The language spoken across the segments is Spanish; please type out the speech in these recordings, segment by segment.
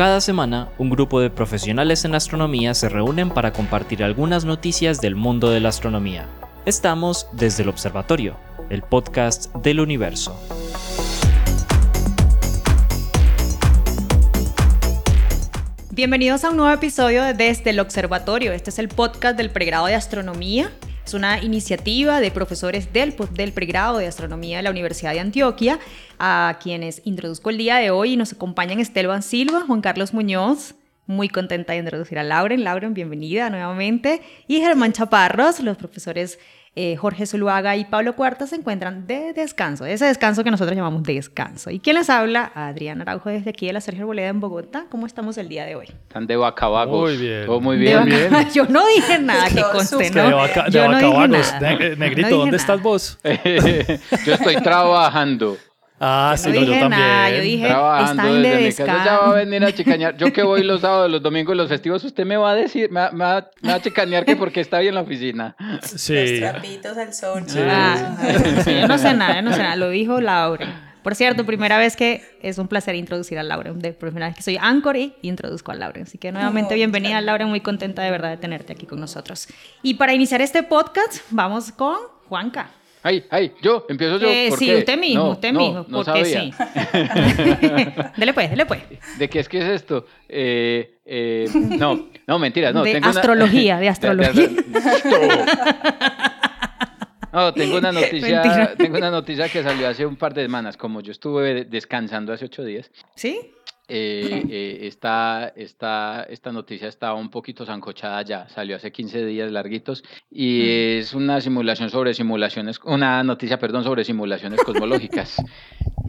Cada semana, un grupo de profesionales en astronomía se reúnen para compartir algunas noticias del mundo de la astronomía. Estamos desde el Observatorio, el podcast del universo. Bienvenidos a un nuevo episodio de Desde el Observatorio. Este es el podcast del pregrado de astronomía. Es una iniciativa de profesores del, pregrado de astronomía de la Universidad de Antioquia, a quienes introduzco el día de hoy y nos acompañan Esteban Silva, Juan Carlos Muñoz, muy contenta de introducir a Lauren. Lauren, bienvenida nuevamente. Y Germán Chaparros, los profesores eh, Jorge Zuluaga y Pablo Cuarta se encuentran de descanso, ese descanso que nosotros llamamos descanso. ¿Y quién les habla? Adrián Araujo desde aquí de la Sergio Boleda en Bogotá. ¿Cómo estamos el día de hoy? Están de vacabagos. Muy bien. Todo muy bien. Yo no dije nada que conste, ¿no? De, vaca, de Yo no dije nada. Ne- Negrito, No dije ¿dónde nada. estás vos? Yo estoy trabajando. Ah, sí, no yo también. nada, yo dije- Trabajando están de desde mi casa. Ya va a venir a chicañar. Yo que voy los sábados, los domingos, los festivos, usted me va a decir, me va, me va- me va a chicanear que porque está bien en la oficina. Sí. Los trapitos al sol. Sí. Ah, sí, yo no sé nada, yo no sé nada. Lo dijo Lauren. Por cierto, primera vez que es un placer introducir a Lauren. De primera vez que soy Anchor y introduzco a Lauren. Así que nuevamente bienvenida, claro. Lauren. Muy contenta de verdad de tenerte aquí con nosotros. Y para iniciar este podcast, vamos con Juanca. Ay, ay, yo, empiezo yo. Eh, ¿por sí, qué? usted mismo, No, usted no, mismo. No porque sabía. sí. dele pues, dele pues. ¿De qué es que es esto? Eh, eh, no, no, mentira, no. de tengo una- astrología, de astrología. No, tengo una noticia, Mentira. tengo una noticia que salió hace un par de semanas, como yo estuve descansando hace ocho días. ¿Sí? Eh, eh, esta, esta, esta noticia está un poquito zancochada ya, salió hace 15 días larguitos y es una simulación sobre simulaciones, una noticia, perdón, sobre simulaciones cosmológicas.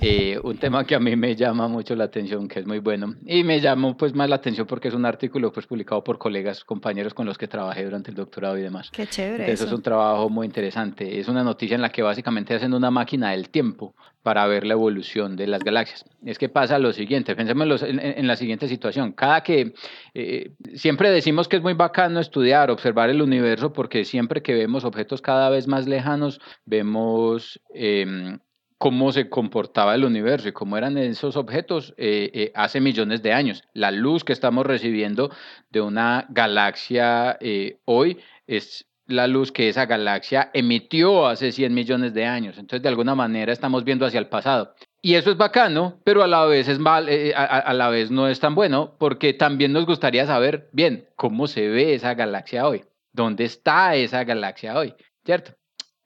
Eh, un tema que a mí me llama mucho la atención, que es muy bueno, y me llamó pues más la atención porque es un artículo pues publicado por colegas, compañeros con los que trabajé durante el doctorado y demás. Qué chévere Entonces, eso. es un trabajo muy interesante. Es una noticia en la que básicamente hacen una máquina del tiempo para ver la evolución de las galaxias. Es que pasa lo siguiente, pensemos en, los- en- en la siguiente situación. Cada que eh, siempre decimos que es muy bacano estudiar, observar el universo, porque siempre que vemos objetos cada vez más lejanos, vemos em, cómo se comportaba el universo y cómo eran esos objetos eh, eh, hace millones de años. La luz que estamos recibiendo de una galaxia eh, hoy es la luz que esa galaxia emitió hace 100 millones de años. Entonces, de alguna manera, estamos viendo hacia el pasado. Y eso es bacano, pero a la vez es mal, a la vez no es tan bueno, porque también nos gustaría saber bien cómo se ve esa galaxia hoy, dónde está esa galaxia hoy, ¿cierto?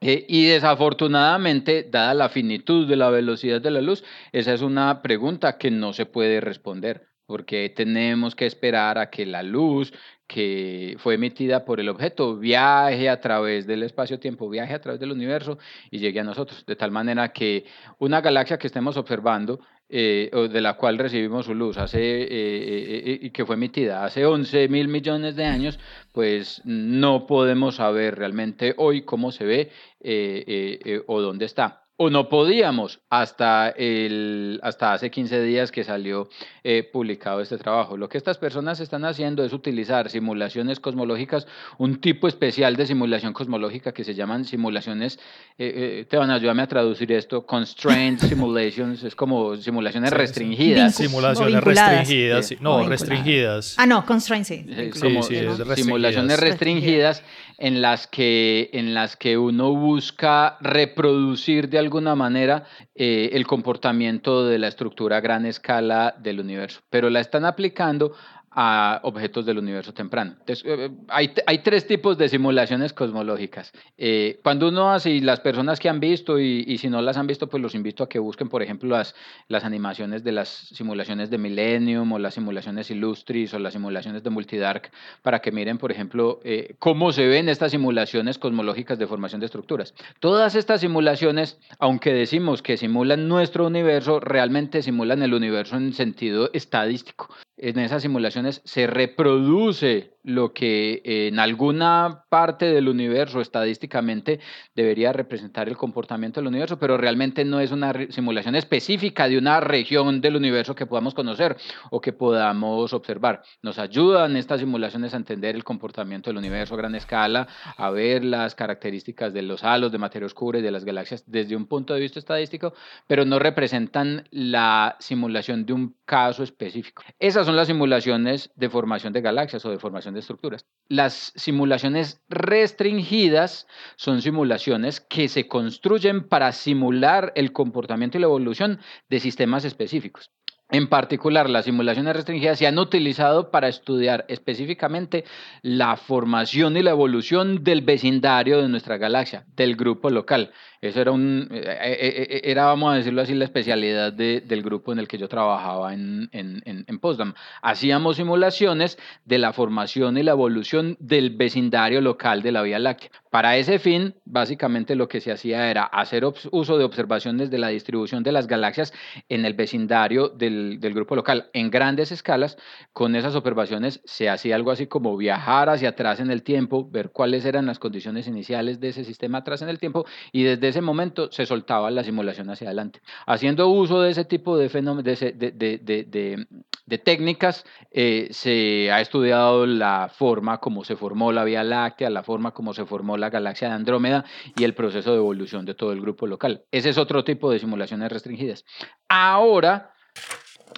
Eh, y desafortunadamente, dada la finitud de la velocidad de la luz, esa es una pregunta que no se puede responder, porque tenemos que esperar a que la luz que fue emitida por el objeto viaje a través del espacio-tiempo, viaje a través del universo y llegue a nosotros, de tal manera que una galaxia que estemos observando eh, o de la cual recibimos su luz hace eh, que fue emitida hace 11 mil millones de años, pues no podemos saber realmente hoy cómo se ve eh, eh, eh, o dónde está. O no podíamos hasta, el, hasta hace 15 días que salió eh, publicado este trabajo. Lo que estas personas están haciendo es utilizar simulaciones cosmológicas, un tipo especial de simulación cosmológica que se llaman simulaciones, eh, eh, te van a ayudarme a traducir esto, constrained simulations, es como simulaciones Sí, restringidas. Vincu- Simulaciones restringidas. sí. No, restringidas. Ah, no, constraint, sí. Sí, como, sí, es de simulaciones restringidas. restringidas en las que en las que uno busca reproducir de alguna manera eh, el comportamiento de la estructura a gran escala del universo, pero la están aplicando a objetos del universo temprano. Entonces, eh, hay, hay tres tipos de simulaciones cosmológicas. Eh, cuando uno hace, y las personas que han visto, y, y si no las han visto, pues los invito a que busquen, por ejemplo, las, las animaciones de las simulaciones de Millennium, o las simulaciones Illustris, o las simulaciones de Multidark, para que miren, por ejemplo, eh, cómo se ven estas simulaciones cosmológicas de formación de estructuras. Todas estas simulaciones, aunque decimos que simulan nuestro universo, realmente simulan el universo en sentido estadístico. En esas simulaciones se reproduce lo que en alguna parte del universo estadísticamente debería representar el comportamiento del universo, pero realmente no es una simulación específica de una región del universo que podamos conocer o que podamos observar. Nos ayudan estas simulaciones a entender el comportamiento del universo a gran escala, a ver las características de los halos de materia oscura y de las galaxias desde un punto de vista estadístico, pero no representan la simulación de un caso específico. Esas son las simulaciones de formación de galaxias o de formación estructuras. Las simulaciones restringidas son simulaciones que se construyen para simular el comportamiento y la evolución de sistemas específicos. En particular, las simulaciones restringidas se han utilizado para estudiar específicamente la formación y la evolución del vecindario de nuestra galaxia, del grupo local. Eso era, un, eh, eh, eh, era vamos a decirlo así, la especialidad del grupo en el que yo trabajaba en, en, en, Postdam. Hacíamos simulaciones de la formación y la evolución del vecindario local de la Vía Láctea. Para ese fin, básicamente lo que se hacía era hacer uso de observaciones de la distribución de las galaxias en el vecindario del, del grupo local en grandes escalas. Con esas observaciones se hacía algo así como viajar hacia atrás en el tiempo, ver cuáles eran las condiciones iniciales de ese sistema atrás en el tiempo y desde ese momento se soltaba la simulación hacia adelante. Haciendo uso de ese tipo de, de, de, técnicas, eh, se ha estudiado la forma como se formó la Vía Láctea, la forma como se formó la galaxia de Andrómeda y el proceso de evolución de todo el grupo local. Ese es otro tipo de simulaciones restringidas. Ahora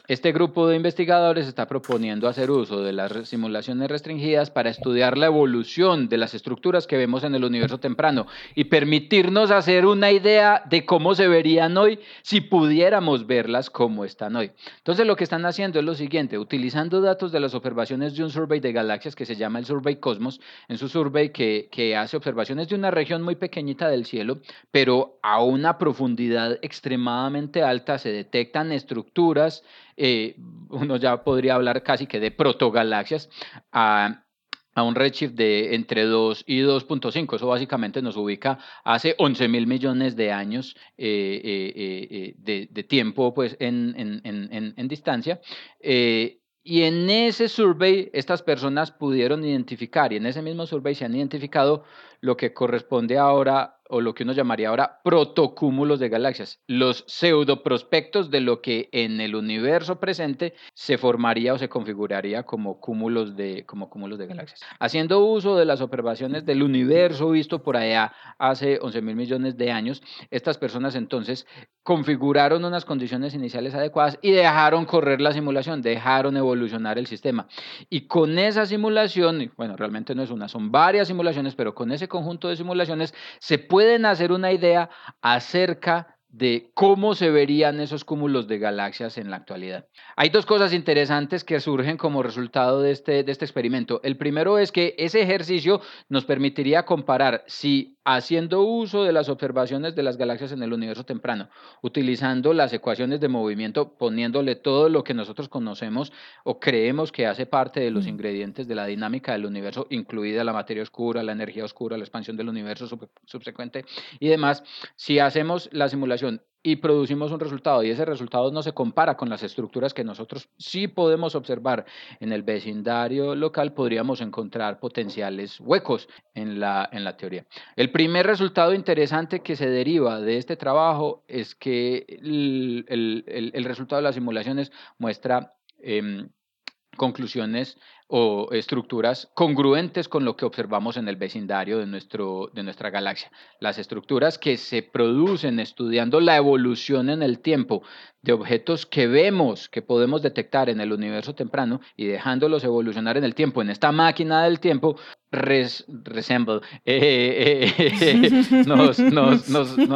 este grupo de investigadores está proponiendo hacer uso de las simulaciones restringidas para estudiar la evolución de las estructuras que vemos en el universo temprano y permitirnos hacer una idea de cómo se verían hoy si pudiéramos verlas como están hoy. Entonces lo que están haciendo es lo siguiente, utilizando datos de las observaciones de un survey de galaxias que se llama el Survey Cosmos, en su survey que, que hace observaciones de una región muy pequeñita del cielo, pero a una profundidad extremadamente alta se detectan estructuras eh, uno ya podría hablar casi que de protogalaxias, a, a un redshift de entre 2 y 2.5. Eso básicamente nos ubica hace 11 mil millones de años eh, eh, de, de, tiempo pues, en, en, en, en distancia. y en ese survey estas personas pudieron identificar, y en ese mismo survey se han identificado lo que corresponde ahora o lo que uno llamaría ahora protocúmulos de galaxias, los pseudoprospectos de lo que en el universo presente se formaría o se configuraría como cúmulos de, como cúmulos de galaxias. Haciendo uso de las observaciones del universo visto por allá hace 11 mil millones de años, estas personas entonces configuraron unas condiciones iniciales adecuadas y dejaron correr la simulación, dejaron evolucionar el sistema. Y con esa simulación, bueno, realmente no es una, son varias simulaciones, pero con ese conjunto de simulaciones se puede pueden hacer una idea acerca de cómo se verían esos cúmulos de galaxias en la actualidad. Hay dos cosas interesantes que surgen como resultado de este, de este experimento. El primero es que ese ejercicio nos permitiría comparar si haciendo uso de las observaciones de las galaxias en el universo temprano, utilizando las ecuaciones de movimiento, poniéndole todo lo que nosotros conocemos o creemos que hace parte de los mm. ingredientes de la dinámica del universo, incluida la materia oscura, la energía oscura, la expansión del universo subsecuente y demás, si hacemos la simulación y producimos un resultado y ese resultado no se compara con las estructuras que nosotros sí podemos observar en el vecindario local, podríamos encontrar potenciales huecos en la, en la teoría. El primer resultado interesante que se deriva de este trabajo es que el, el, resultado de las simulaciones muestra em, conclusiones o estructuras congruentes con lo que observamos en el vecindario de, nuestro, de nuestra galaxia. Las estructuras que se producen estudiando la evolución en el tiempo de objetos que vemos, que podemos detectar en el universo temprano y dejándolos evolucionar en el tiempo, en esta máquina del tiempo, resemble, eh, eh, eh,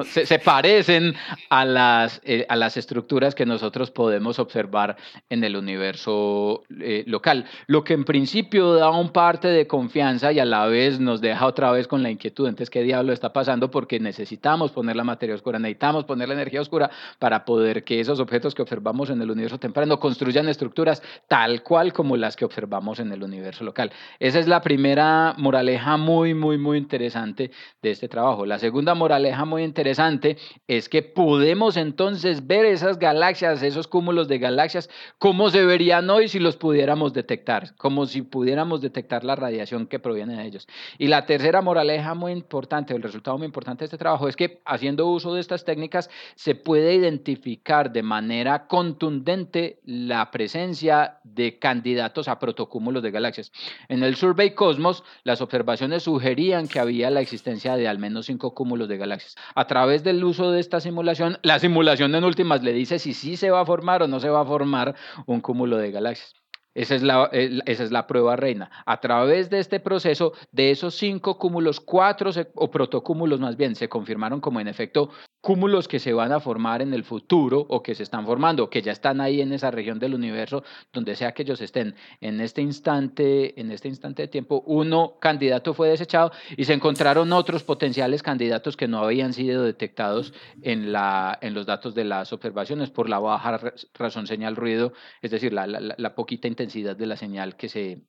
se, parecen a las, a las estructuras que nosotros podemos observar en el universo local. Lo que en principio da un parte de confianza y a la vez nos deja otra vez con la inquietud. Entonces, ¿qué diablo está pasando? Porque necesitamos poner la materia oscura, necesitamos poner la energía oscura para poder que esos objetos que observamos en el universo temprano construyan estructuras tal cual como las que observamos en el universo local. Esa es la primera moraleja muy, muy, muy interesante de este trabajo. La segunda moraleja muy interesante es que podemos entonces ver esas galaxias, esos cúmulos de galaxias, cómo se verían hoy si los pudiéramos detectar, como si pudiéramos detectar la radiación que proviene de ellos. Y la tercera moraleja muy importante, el resultado muy importante de este trabajo es que haciendo uso de estas técnicas se puede identificar de manera contundente la presencia de candidatos a protocúmulos de galaxias. En el Survey Cosmos, las observaciones sugerían que había la existencia de al menos cinco cúmulos de galaxias. A través del uso de esta simulación, la simulación en últimas le dice si sí se va a formar o no se va a formar un cúmulo de galaxias. Esa es, la, esa es la prueba reina. A través de este proceso, de esos cinco cúmulos, cuatro o protocúmulos más bien, se confirmaron como en efecto cúmulos que se van a formar en el futuro o que se están formando, que ya están ahí en esa región del universo, donde sea que ellos estén. En este instante, en este instante de tiempo, uno candidato fue desechado y se encontraron otros potenciales candidatos que no habían sido detectados en, la, en los datos de las observaciones por la baja razón señal ruido, es decir, la, la, la poquita intensidad de la señal que se,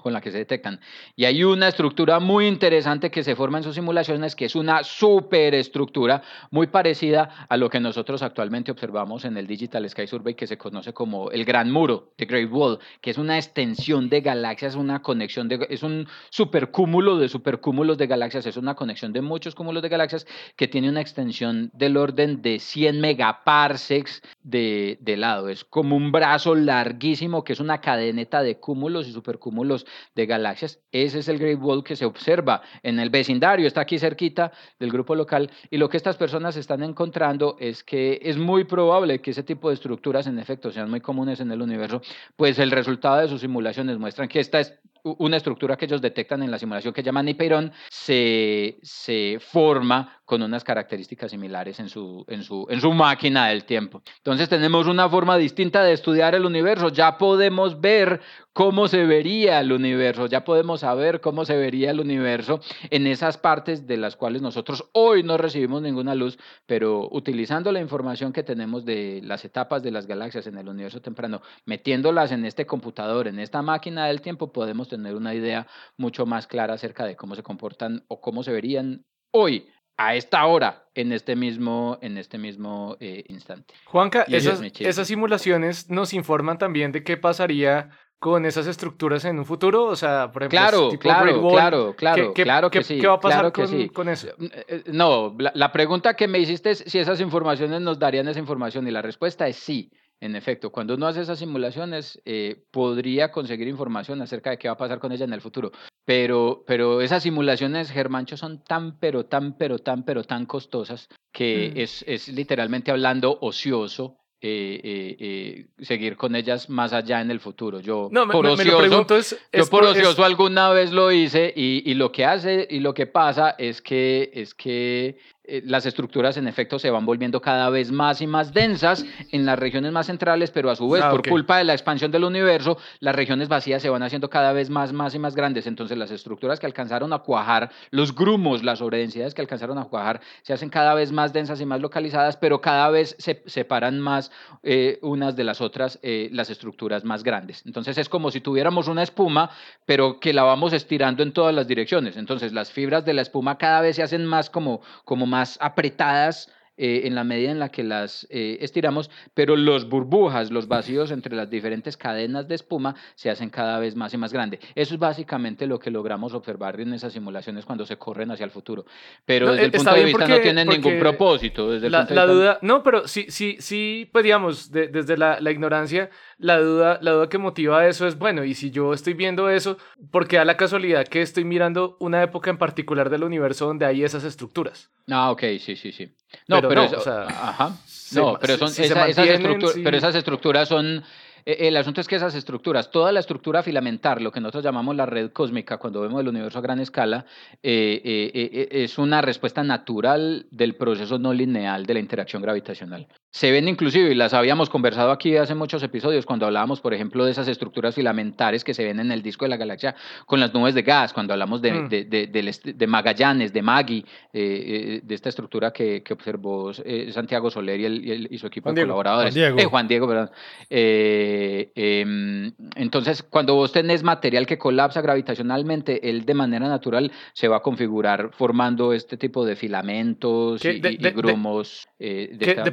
con la que se detectan. Y hay una estructura muy interesante que se forma en sus simulaciones, que es una superestructura muy parecida a lo que nosotros actualmente observamos en el Digital Sky Survey, que se conoce como el Gran Muro, The Great Wall, que es una extensión de galaxias, una conexión de, es un supercúmulo de supercúmulos de galaxias, es una conexión de muchos cúmulos de galaxias que tiene una extensión del orden de 100 megaparsecs de, de lado. Es como un brazo larguísimo que es una cadeneta de cúmulos y supercúmulos de galaxias. Ese es el Great Wall que se observa en el vecindario, está aquí cerquita del grupo local. Y lo que estas personas están encontrando es que es muy probable que ese tipo de estructuras en efecto sean muy comunes en el universo, pues el resultado de sus simulaciones muestran que esta es una estructura que ellos detectan en la simulación que llaman Nipeirón se, se forma con unas características similares en su, en, su, en su máquina del tiempo. Entonces tenemos una forma distinta de estudiar el universo. Ya podemos ver cómo se vería el universo, ya podemos saber cómo se vería el universo en esas partes de las cuales nosotros hoy no recibimos ninguna luz, pero utilizando la información que tenemos de las etapas de las galaxias en el universo temprano, metiéndolas en este computador, en esta máquina del tiempo, podemos tener una idea mucho más clara acerca de cómo se comportan o cómo se verían hoy a esta hora, en este mismo, en este mismo eh, instante. Juanca, esas, esas simulaciones nos informan también de qué pasaría con esas estructuras en un futuro? O sea, por ejemplo, claro, tipo claro, claro, claro, ¿qué, claro que sí. ¿Qué va a pasar con, sí. con, eso? Eh, no, la, la, pregunta que me hiciste es si esas informaciones nos darían esa información y la respuesta es sí. En efecto, cuando uno hace esas simulaciones, eh, podría conseguir información acerca de qué va a pasar con ella en el futuro. Pero, pero esas simulaciones, Germancho, son tan, pero tan, pero tan, pero tan costosas que mm. es, es literalmente hablando ocioso eh, eh, seguir con ellas más allá en el futuro. Yo no, por me, ocioso, es, yo por, ocioso alguna vez lo hice y, y, lo que hace y lo que pasa es que es que eh, las estructuras en efecto se van volviendo cada vez más y más densas en las regiones más centrales, pero a su vez, ah, por culpa de la expansión del universo, las regiones vacías se van haciendo cada vez más, más y más grandes. Entonces las estructuras que alcanzaron a cuajar, los grumos, las sobredensidades que alcanzaron a cuajar, se hacen cada vez más densas y más localizadas, pero cada vez se separan más eh, unas de las otras eh, las estructuras más grandes. Entonces es como si tuviéramos una espuma, pero que la vamos estirando en todas las direcciones. Entonces las fibras de la espuma cada vez se hacen más como, como más apretadas eh, en la medida en la que las eh, estiramos, pero los burbujas, los vacíos entre las diferentes cadenas de espuma se hacen cada vez más y más grandes. Eso es básicamente lo que logramos observar en esas simulaciones cuando se corren hacia el futuro. Pero desde el punto de vista no tienen ningún propósito. Desde la, la duda, no, pero sí, sí, sí, pues digamos, desde la, la, ignorancia, la duda, la duda que motiva eso es, bueno, y si yo estoy viendo eso, porque da la casualidad que estoy mirando una época en particular del universo donde hay esas estructuras. Ah, ok, sí, sí, sí. No, pero, o sea, ajá. No, pero son esas, estructuras, pero esas estructuras son e, el asunto es que esas estructuras, toda la estructura filamentar, lo que nosotros llamamos la red cósmica, cuando vemos el universo a gran escala, eh, eh, eh, es una respuesta natural del proceso no lineal de la interacción gravitacional. Se ven inclusive, y las habíamos conversado aquí hace muchos episodios, cuando hablábamos, por ejemplo, de esas estructuras filamentares que se ven en el disco de la galaxia con las nubes de gas, cuando hablamos de, Mm. de, Magallanes, de Magui, eh, eh, de esta estructura que, que observó eh, Santiago Soler y, el- y su equipo Juan de Diego. colaboradores. Juan Diego. Eh, Juan Diego, perdón. Eh, em, entonces, cuando vos tenés material que colapsa gravitacionalmente, él de manera natural se va a configurar formando este tipo de filamentos y, grumos. de esta- de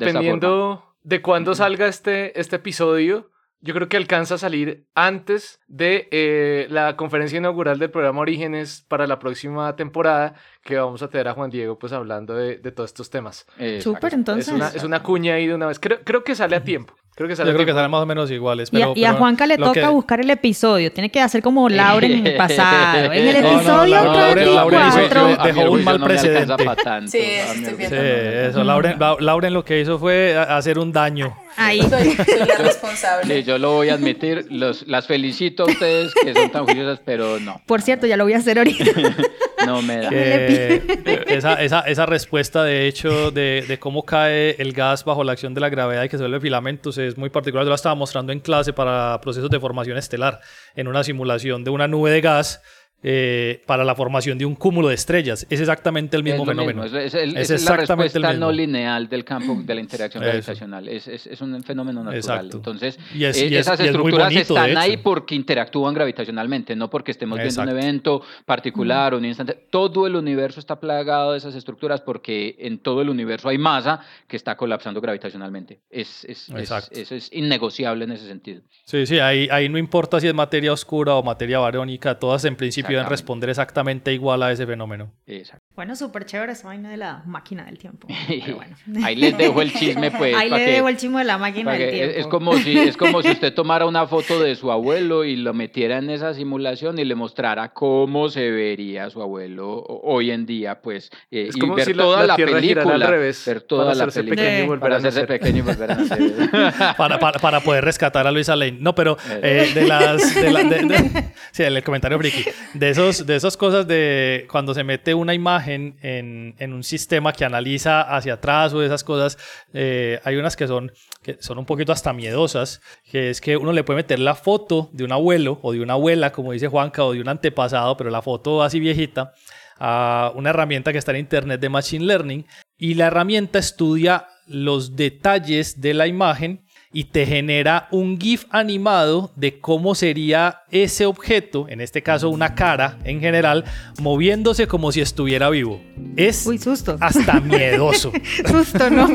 de cuándo salga este, este episodio, yo creo que alcanza a salir antes de eh, la conferencia inaugural del programa Orígenes para la próxima temporada, que vamos a tener a Juan Diego pues hablando de, de todos estos temas. Exacto. Súper, entonces. es, una, es una cuña ahí de una vez. Creo, creo que sale a tiempo. Creo que sale Yo creo que salen más o menos iguales. Y a, Pero, y a pero Juanca le toca que- buscar el episodio. Tiene que hacer como Lauren en el pasado. En el No, no, episodio Lauren- Lauren- Lauren hizo- 34. A mi dejó un mal no precedente. tanto, Sí, estoy Sí, no eso. Lauren, Lau- Lauren lo que hizo fue hacer un daño. Ahí. Soy, soy la responsable. Sí, yo lo voy a admitir. Los, las felicito a ustedes que son tan juiciosas, pero no. Por cierto, ya lo voy a hacer ahorita. No me da. Eh, esa, esa, esa respuesta, de hecho, de, de cómo cae el gas bajo la acción de la gravedad y que se vuelve filamentos es muy particular. Yo la estaba mostrando en clase para procesos de formación estelar, en una simulación de una nube de gas eh, para la formación de un cúmulo de estrellas. Es exactamente el mismo es fenómeno. mismo, es, es el- Es es la exactamente el respuesta mismo. no lineal del campo de la interacción gravitacional. Es, un fenómeno natural. Exacto. Entonces, Y eh, y es- esas y estructuras bonito, están ahí porque interactúan gravitacionalmente, no porque estemos viendo un Exacto. evento particular o un instante. Todo el universo está plagado de esas estructuras porque en todo el universo hay masa que está colapsando gravitacionalmente. Es, es, es- Exacto. eso es innegociable en ese sentido. Sí, sí, ahí, ahí no importa si es materia oscura o materia barónica, todas en principio deben Exactamente. responder exactamente igual a ese fenómeno. Exacto. Bueno, súper chévere esa vaina de la máquina del tiempo. Pero bueno. Ahí les dejo el chisme, pues. Ahí pa' le que- dejo el chismo de la máquina del tiempo. es, es como si, es como si usted tomara una foto de su abuelo y lo metiera en esa simulación y le mostrara cómo se vería su abuelo hoy en día, pues, eh, Es y como ver si toda la la, girara al película, revés, ver toda para la hacerse película, pequeño y volver para a hacerse pequeño y volver a para, para, para poder rescatar a Luisa Lane. No, pero eh, de las. De la- de- de- sí, el comentario friki. De, esos, de esas cosas de cuando se mete una imagen en, en un sistema que analiza hacia atrás o esas cosas, eh, hay unas que son, que son un poquito hasta miedosas, que es que uno le puede meter la foto de un abuelo o de una abuela, como dice Juanca, o de un antepasado, pero la foto así viejita, a una herramienta que está en internet de Machine Learning y la herramienta estudia los detalles de la imagen y te genera un GIF animado de cómo sería ese objeto, en este caso una cara en general, moviéndose como si estuviera vivo. Es Uy, susto. hasta miedoso. Susto, no.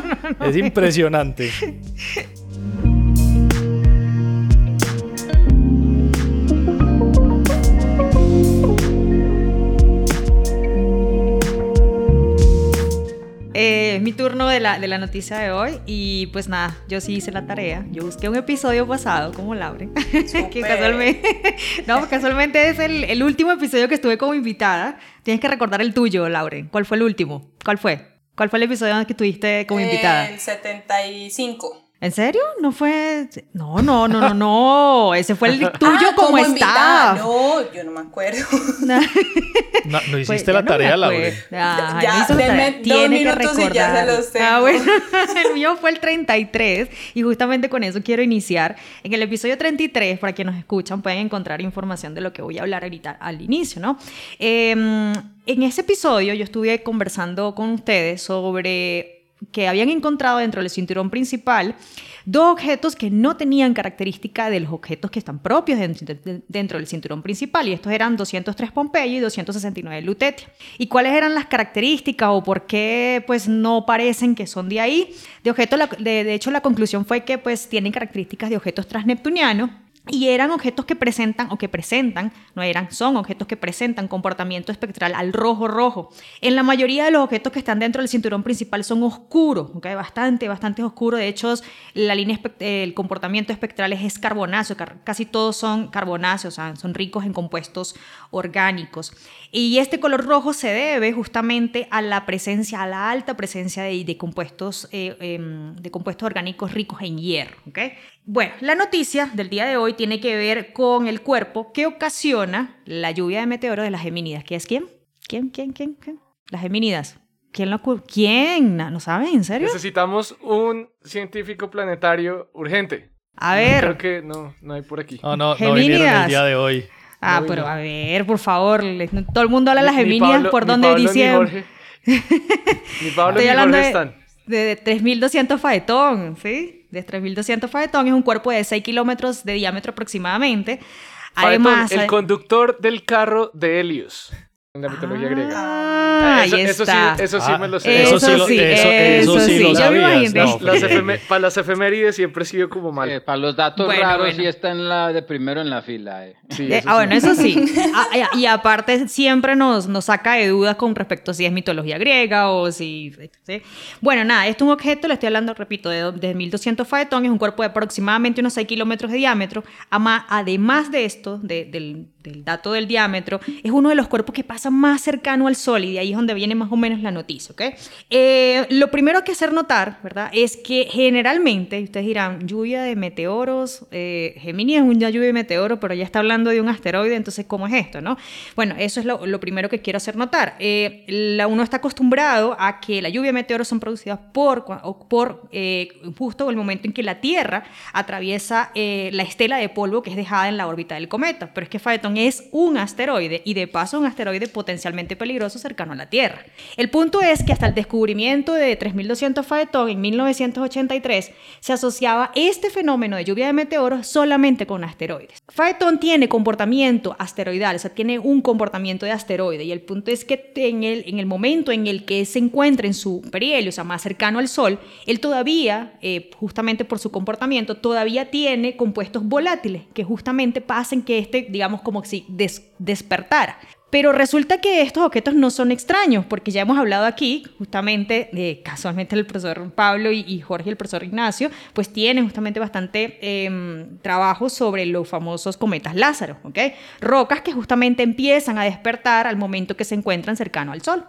es impresionante. Eh, es mi turno de la, de la noticia de hoy y pues nada, yo sí hice la tarea. Yo busqué un episodio pasado como Laure, que casualmente, no, casualmente es el, el último episodio que estuve como invitada. Tienes que recordar el tuyo, Laure. ¿Cuál fue el último? ¿Cuál fue? ¿Cuál fue el episodio que estuviste como invitada? El 75. ¿En serio? ¿No fue...? No, no, no, no, no. Ese fue el tuyo Ah, como, invitada. staff. No, yo no me acuerdo. No, no Pues, hiciste la no tarea. Laure. Ay, Ya, denme dos Tiene que minutos y ya se los tengo. Ah, bueno. el mío fue el 33 y justamente con eso quiero iniciar. En el episodio 33, para quienes nos escuchan, pueden encontrar información de lo que voy a hablar ahorita al inicio, ¿no? Eh, en ese episodio yo estuve conversando con ustedes sobre que habían encontrado dentro del cinturón principal dos objetos que no tenían característica de los objetos que están propios dentro, de- dentro del cinturón principal y estos eran 203 Pompeyo y 269 Lutetia. ¿Y cuáles eran las características o por qué pues no parecen que son de ahí? De, objeto, de hecho la conclusión fue que pues tienen características de objetos transneptunianos y eran objetos que presentan o que presentan, no eran, son objetos que presentan comportamiento espectral al rojo rojo. En la mayoría de los objetos que están dentro del cinturón principal son oscuros, ¿ok? bastante, bastante oscuros. De hecho, la línea el comportamiento espectral es, carbonáceo, car- casi todos son carbonáceos, o sea, son ricos en compuestos orgánicos. Y este color rojo se debe justamente a la presencia, a la alta presencia de, compuestos, eh, em, de compuestos orgánicos ricos en hierro. ¿ok? Bueno, la noticia del día de hoy tiene que ver con el cuerpo que ocasiona la lluvia de meteoros de las Gemínidas. ¿Qué es quién? ¿Quién, quién, quién? quién? Las Gemínidas. ¿Quién lo ¿Quién? No, ¿no saben? ¿En serio? Necesitamos un científico planetario urgente. A ver. Creo que no, no hay por aquí. No, no, no vinieron Geminidas. el día de hoy. Ah, No, pero a ver, por favor. Todo el mundo habla de las Pablo- por ni donde Pablo ni. Jorge. Ni Pablo Estoy ni Jorge de, están. de, de 3200 faetón, ¿sí? De 3200 faetón es un cuerpo de 6 kilómetros de diámetro aproximadamente. Faetón, Además, el conductor del carro de Helios. En la mitología griega. Ah, eso, ahí eso sí, está. eso sí Ah, me lo sé. Eso sí lo- eso- eso sí lo sabías, no, Las porque- efeme- para las efemérides siempre he sido como mal. Eh, para los datos Bueno, raros bueno. sí está en la de primero en la fila. eh. Sí, Eh, eso ah, sí. bueno, eso sí. Ah, y, y aparte siempre nos, nos saca de dudas con respecto a si es mitología griega o si... ¿sí? Bueno, nada, esto es un objeto, le estoy hablando, repito, de, de 1200 faetón, es un cuerpo de aproximadamente unos 6 kilómetros de diámetro. Además de esto, de- del, del dato del diámetro, es uno de los cuerpos que pasa más cercano al Sol y de ahí es donde viene más o menos la noticia, ¿ok? Eh, lo primero que hacer notar, ¿verdad? Es que generalmente, ustedes dirán, lluvia de meteoros, eh, Géminis es una lluvia de meteoros, pero ya está hablando de un asteroide, entonces, ¿cómo es esto, no? Bueno, eso es lo, primero que quiero hacer notar. Eh, uno está acostumbrado a que la lluvia de meteoros son producidas por, eh, justo el momento en que la Tierra atraviesa la estela de polvo que es dejada en la órbita del cometa, pero es que Phaeton es un asteroide y de paso un asteroide potencialmente peligroso cercano a la Tierra. El punto es que hasta el descubrimiento de 3200 Phaeton en 1983 se asociaba este fenómeno de lluvia de meteoros solamente con asteroides. Phaeton tiene comportamiento asteroidal, o sea, tiene un comportamiento de asteroide y el punto es que en el, en el momento en el que se encuentra en su perihelio, o sea, más cercano al Sol, él todavía, eh, justamente por su comportamiento, todavía tiene compuestos volátiles que justamente hacen que este, digamos, como si des- despertara. Pero resulta que estos objetos no son extraños, porque ya hemos hablado aquí, justamente, casualmente el profesor Pablo y, Jorge, el profesor Ignacio, pues tienen justamente bastante eh, trabajo sobre los famosos cometas Lázaro, ¿ok? Rocas que justamente empiezan a despertar al momento que se encuentran cercano al Sol.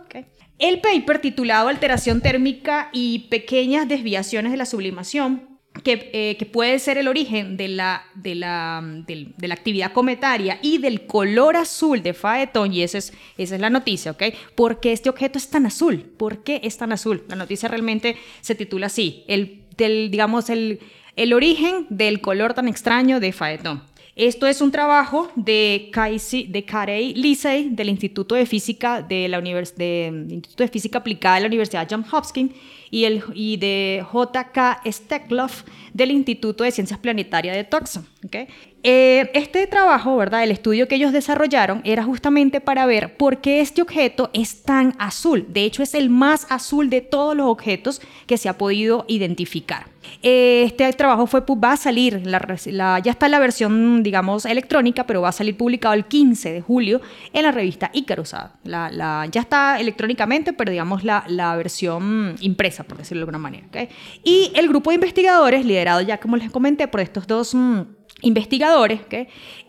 El paper titulado Alteración térmica y pequeñas desviaciones de la sublimación que, eh, que puede ser el origen de la, de, la, del- de la actividad cometaria y del color azul de Phaeton, y esa es, esa es la noticia, ¿ok? ¿Por qué este objeto es tan azul? ¿Por qué es tan azul? La noticia realmente se titula así, el, del, digamos, el, el origen del color tan extraño de Phaeton. Esto es un trabajo de, Kaisi, de Carey Lisey del Instituto de Física de la Univers- de, Instituto de Física Aplicada de la Universidad Johns Hopkins y, y de J.K. Stekloff del Instituto de Ciencias Planetarias de Tucson. ¿Ok? Eh, este trabajo, ¿verdad? El estudio que ellos desarrollaron era justamente para ver por qué este objeto es tan azul. De hecho, es el más azul de todos los objetos que se ha podido identificar. Eh, Este trabajo fue, va a salir, la la- ya está la versión, digamos, electrónica, pero va a salir publicado el 15 de julio en la revista Icarus. La- ya está electrónicamente, pero digamos la, versión impresa, por decirlo de alguna manera. ¿ok? Y el grupo de investigadores, liderado ya, como les comenté, por estos dos... mm, investigadores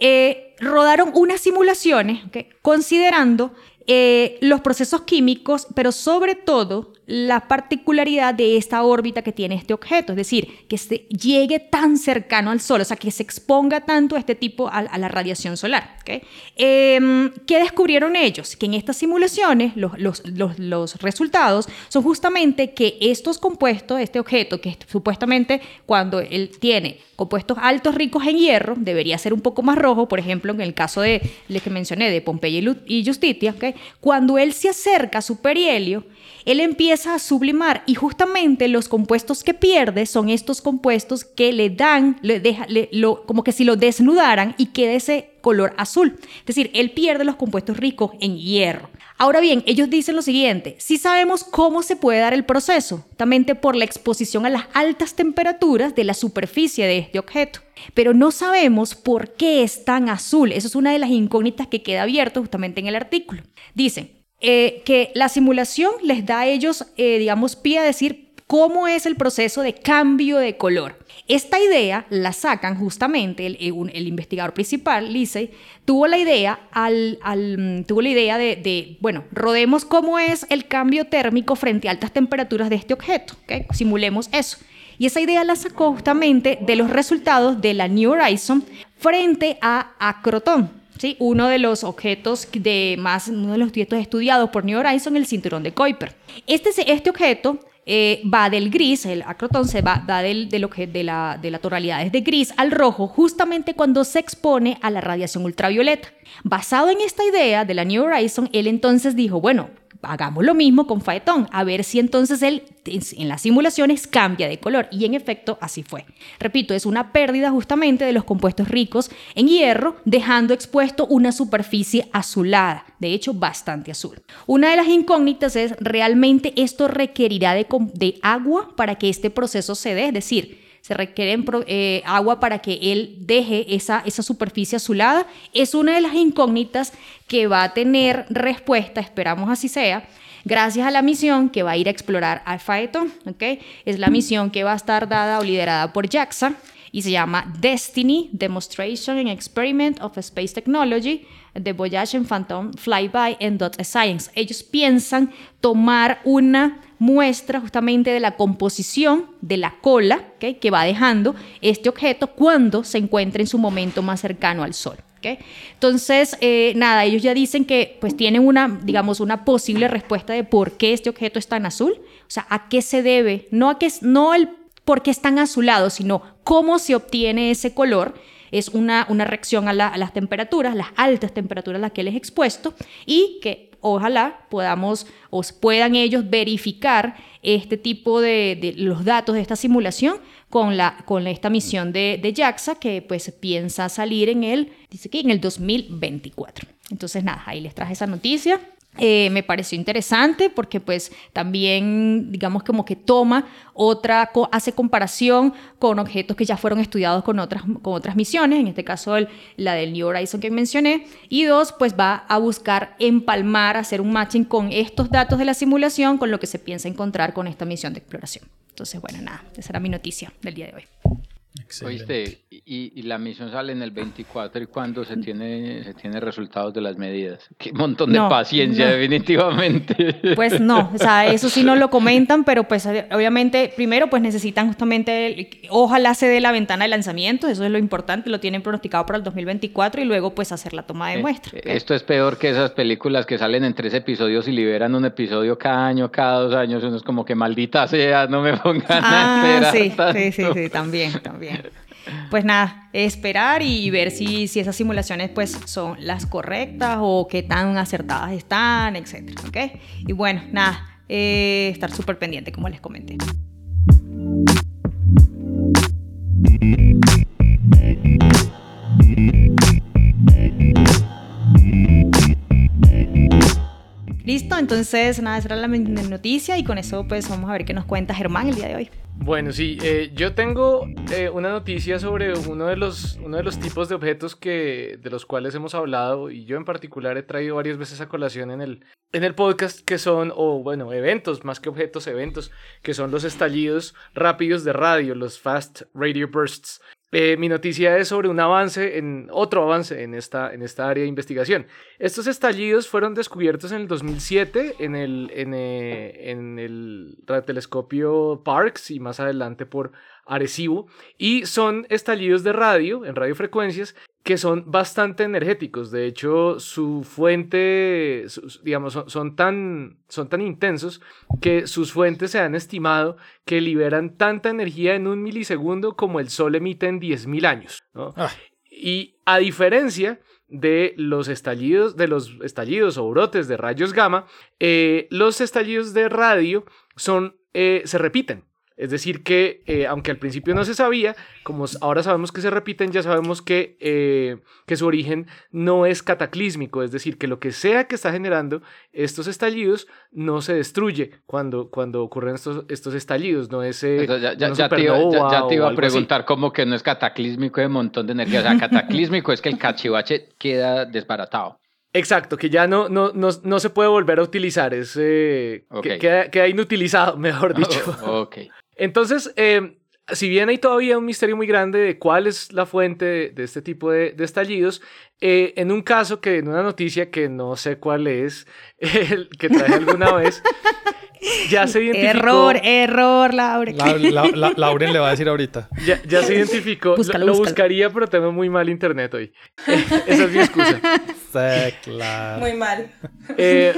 eh, rodaron unas simulaciones considerando eh, los procesos químicos, pero sobre todo la particularidad de esta órbita que tiene este objeto, es decir, que se llegue tan cercano al Sol, o sea, que se exponga tanto a este tipo, a, la radiación solar. ¿ok? Em, ¿Qué descubrieron ellos? Que en estas simulaciones los, los- los- los resultados son justamente que estos compuestos, este objeto, que supuestamente cuando él tiene compuestos altos ricos en hierro, debería ser un poco más rojo, por ejemplo, en el caso de el que mencioné, de Pompeya y Justitia, ¿ok? cuando él se acerca a su perihelio, él empieza a sublimar y justamente los compuestos que pierde son estos compuestos que le dan, le deja, como que si lo desnudaran y quede ese color azul. Es decir, él pierde los compuestos ricos en hierro. Ahora bien, ellos dicen lo siguiente, si sabemos cómo se puede dar el proceso, justamente por la exposición a las altas temperaturas de la superficie de este objeto, pero no sabemos por qué es tan azul. Eso es una de las incógnitas que queda abierto justamente en el artículo. Dicen eh, que la simulación les da a ellos, eh, digamos, pie a decir cómo es el proceso de cambio de color. Esta idea la sacan justamente, el, eh, el investigador principal, Lisey, tuvo la idea, al, al, mm, tuvo la idea de, bueno, rodemos cómo es el cambio térmico frente a altas temperaturas de este objeto, ¿ok? simulemos eso. Y esa idea la sacó justamente de los resultados de la New Horizon frente a Acroton. ¿Sí? uno de los objetos de más, uno de los objetos estudiados por New Horizons, el cinturón de Kuiper. Este, este objeto eh, va del gris, el acrotón se va da del, de, lo que, de, la, de la tonalidad de gris al rojo justamente cuando se expone a la radiación ultravioleta. Basado en esta idea de la New Horizons, él entonces dijo, bueno, hagamos lo mismo con Faetón, a ver si entonces él en las simulaciones cambia de color. Y en efecto, así fue. Repito, es una pérdida justamente de los compuestos ricos en hierro, dejando expuesto una superficie azulada, de hecho bastante azul. Una de las incógnitas es, ¿realmente esto requerirá de, de agua para que este proceso se dé? Es decir, se requiere eh, agua para que él deje esa, esa superficie azulada. Es una de las incógnitas que va a tener respuesta, esperamos así sea, gracias a la misión que va a ir a explorar al Phaeton. ¿okay? Es la misión que va a estar dada o liderada por JAXA y se llama Destiny Demonstration and Experiment of Space Technology de Voyage and Phantom Flyby and Dot Science. Ellos piensan tomar una muestra justamente de la composición de la cola que va dejando este objeto cuando se encuentra en su momento más cercano al Sol. Entonces, eh, nada, ellos ya dicen que pues tienen una, digamos, una posible respuesta de por qué este objeto es tan azul, o sea, a qué se debe, no a qué, no el por qué es tan azulado, sino cómo se obtiene ese color es una, una reacción a, las temperaturas, las altas temperaturas a las que él es expuesto y que ojalá podamos o puedan ellos verificar este tipo de, los datos de esta simulación con, la, con esta misión de, de JAXA que pues piensa salir en el, dice que en el 2024. Entonces nada, ahí les traje esa noticia. Eh, me pareció interesante porque pues también digamos como que toma otra, hace comparación con objetos que ya fueron estudiados con otras, con otras misiones, en este caso la del New Horizon que mencioné, y dos, pues va a buscar empalmar, hacer un matching con estos datos de la simulación con lo que se piensa encontrar con esta misión de exploración. Entonces, bueno, nada, esa era mi noticia del día de hoy. Oíste, y, la misión sale en el 24 y cuando se tiene, se tiene resultados de las medidas. Qué montón de paciencia, definitivamente. Pues no, o sea, eso sí no lo comentan, pero pues obviamente primero pues necesitan justamente, ojalá se dé la ventana de lanzamiento, eso es lo importante, lo tienen pronosticado para el 2024 y luego pues hacer la toma de eh, muestra. esto es peor que esas películas que salen en tres episodios y liberan un episodio cada año, cada dos años, uno es como que maldita sea, no me pongan ah, a esperar. Sí, sí, sí, sí, también, también. Pues nada, esperar y ver si, si esas simulaciones pues son las correctas o qué tan acertadas están, etc. ¿ok? Y bueno, nada, eh, estar súper pendiente como les comenté. Listo, entonces nada, esa la noticia y con eso pues vamos a ver qué nos cuenta Germán el día de hoy. Bueno, sí, eh, yo tengo eh, una noticia sobre uno de, los, uno de los tipos de objetos que, de los cuales hemos hablado y yo en particular he traído varias veces a colación en el, en el podcast que son, o bueno, eventos, más que objetos, eventos, que son los estallidos rápidos de radio, los Fast Radio Bursts. Eh, mi noticia es sobre un avance, en otro avance en esta, en esta área de investigación. Estos estallidos fueron descubiertos en el 2007 en el, en, eh, en el telescopio Parkes y más adelante por Arecibo y son estallidos de radio en radiofrecuencias que son bastante energéticos. De hecho, su fuente, digamos, son, tan, son tan intensos que sus fuentes se han estimado que liberan tanta energía en un milisegundo como el Sol emite en 10.000 años. Ah. Y a diferencia de los estallidos, de los estallidos o brotes de rayos gamma, eh, los estallidos de radio son, eh, se repiten. Es decir, que eh, aunque al principio no se sabía, como ahora sabemos que se repiten, ya sabemos que, eh, que su origen no es cataclísmico, es decir, que lo que sea que está generando estos estallidos no se destruye cuando, cuando ocurren estos, estos estallidos, no es... Eh, ya, te iba, a preguntar cómo que no es cataclísmico de un montón de energía, o sea, cataclísmico es que el cachivache queda desbaratado. Exacto, que ya no, no, no, se puede volver a utilizar, es queda, queda, inutilizado, mejor dicho. ok. Entonces, eh, si bien hay todavía un misterio muy grande de cuál es la fuente de, este tipo de, estallidos, eh, en un caso que en una noticia que no sé cuál es, el que traje alguna vez, ya se identificó. Error, error, Lauren. Lauren le va a decir ahorita. Ya, ya se identificó. lo, buscaría, pero tengo muy mal internet hoy. Esa es mi excusa. Sí, claro. Muy mal. Eh,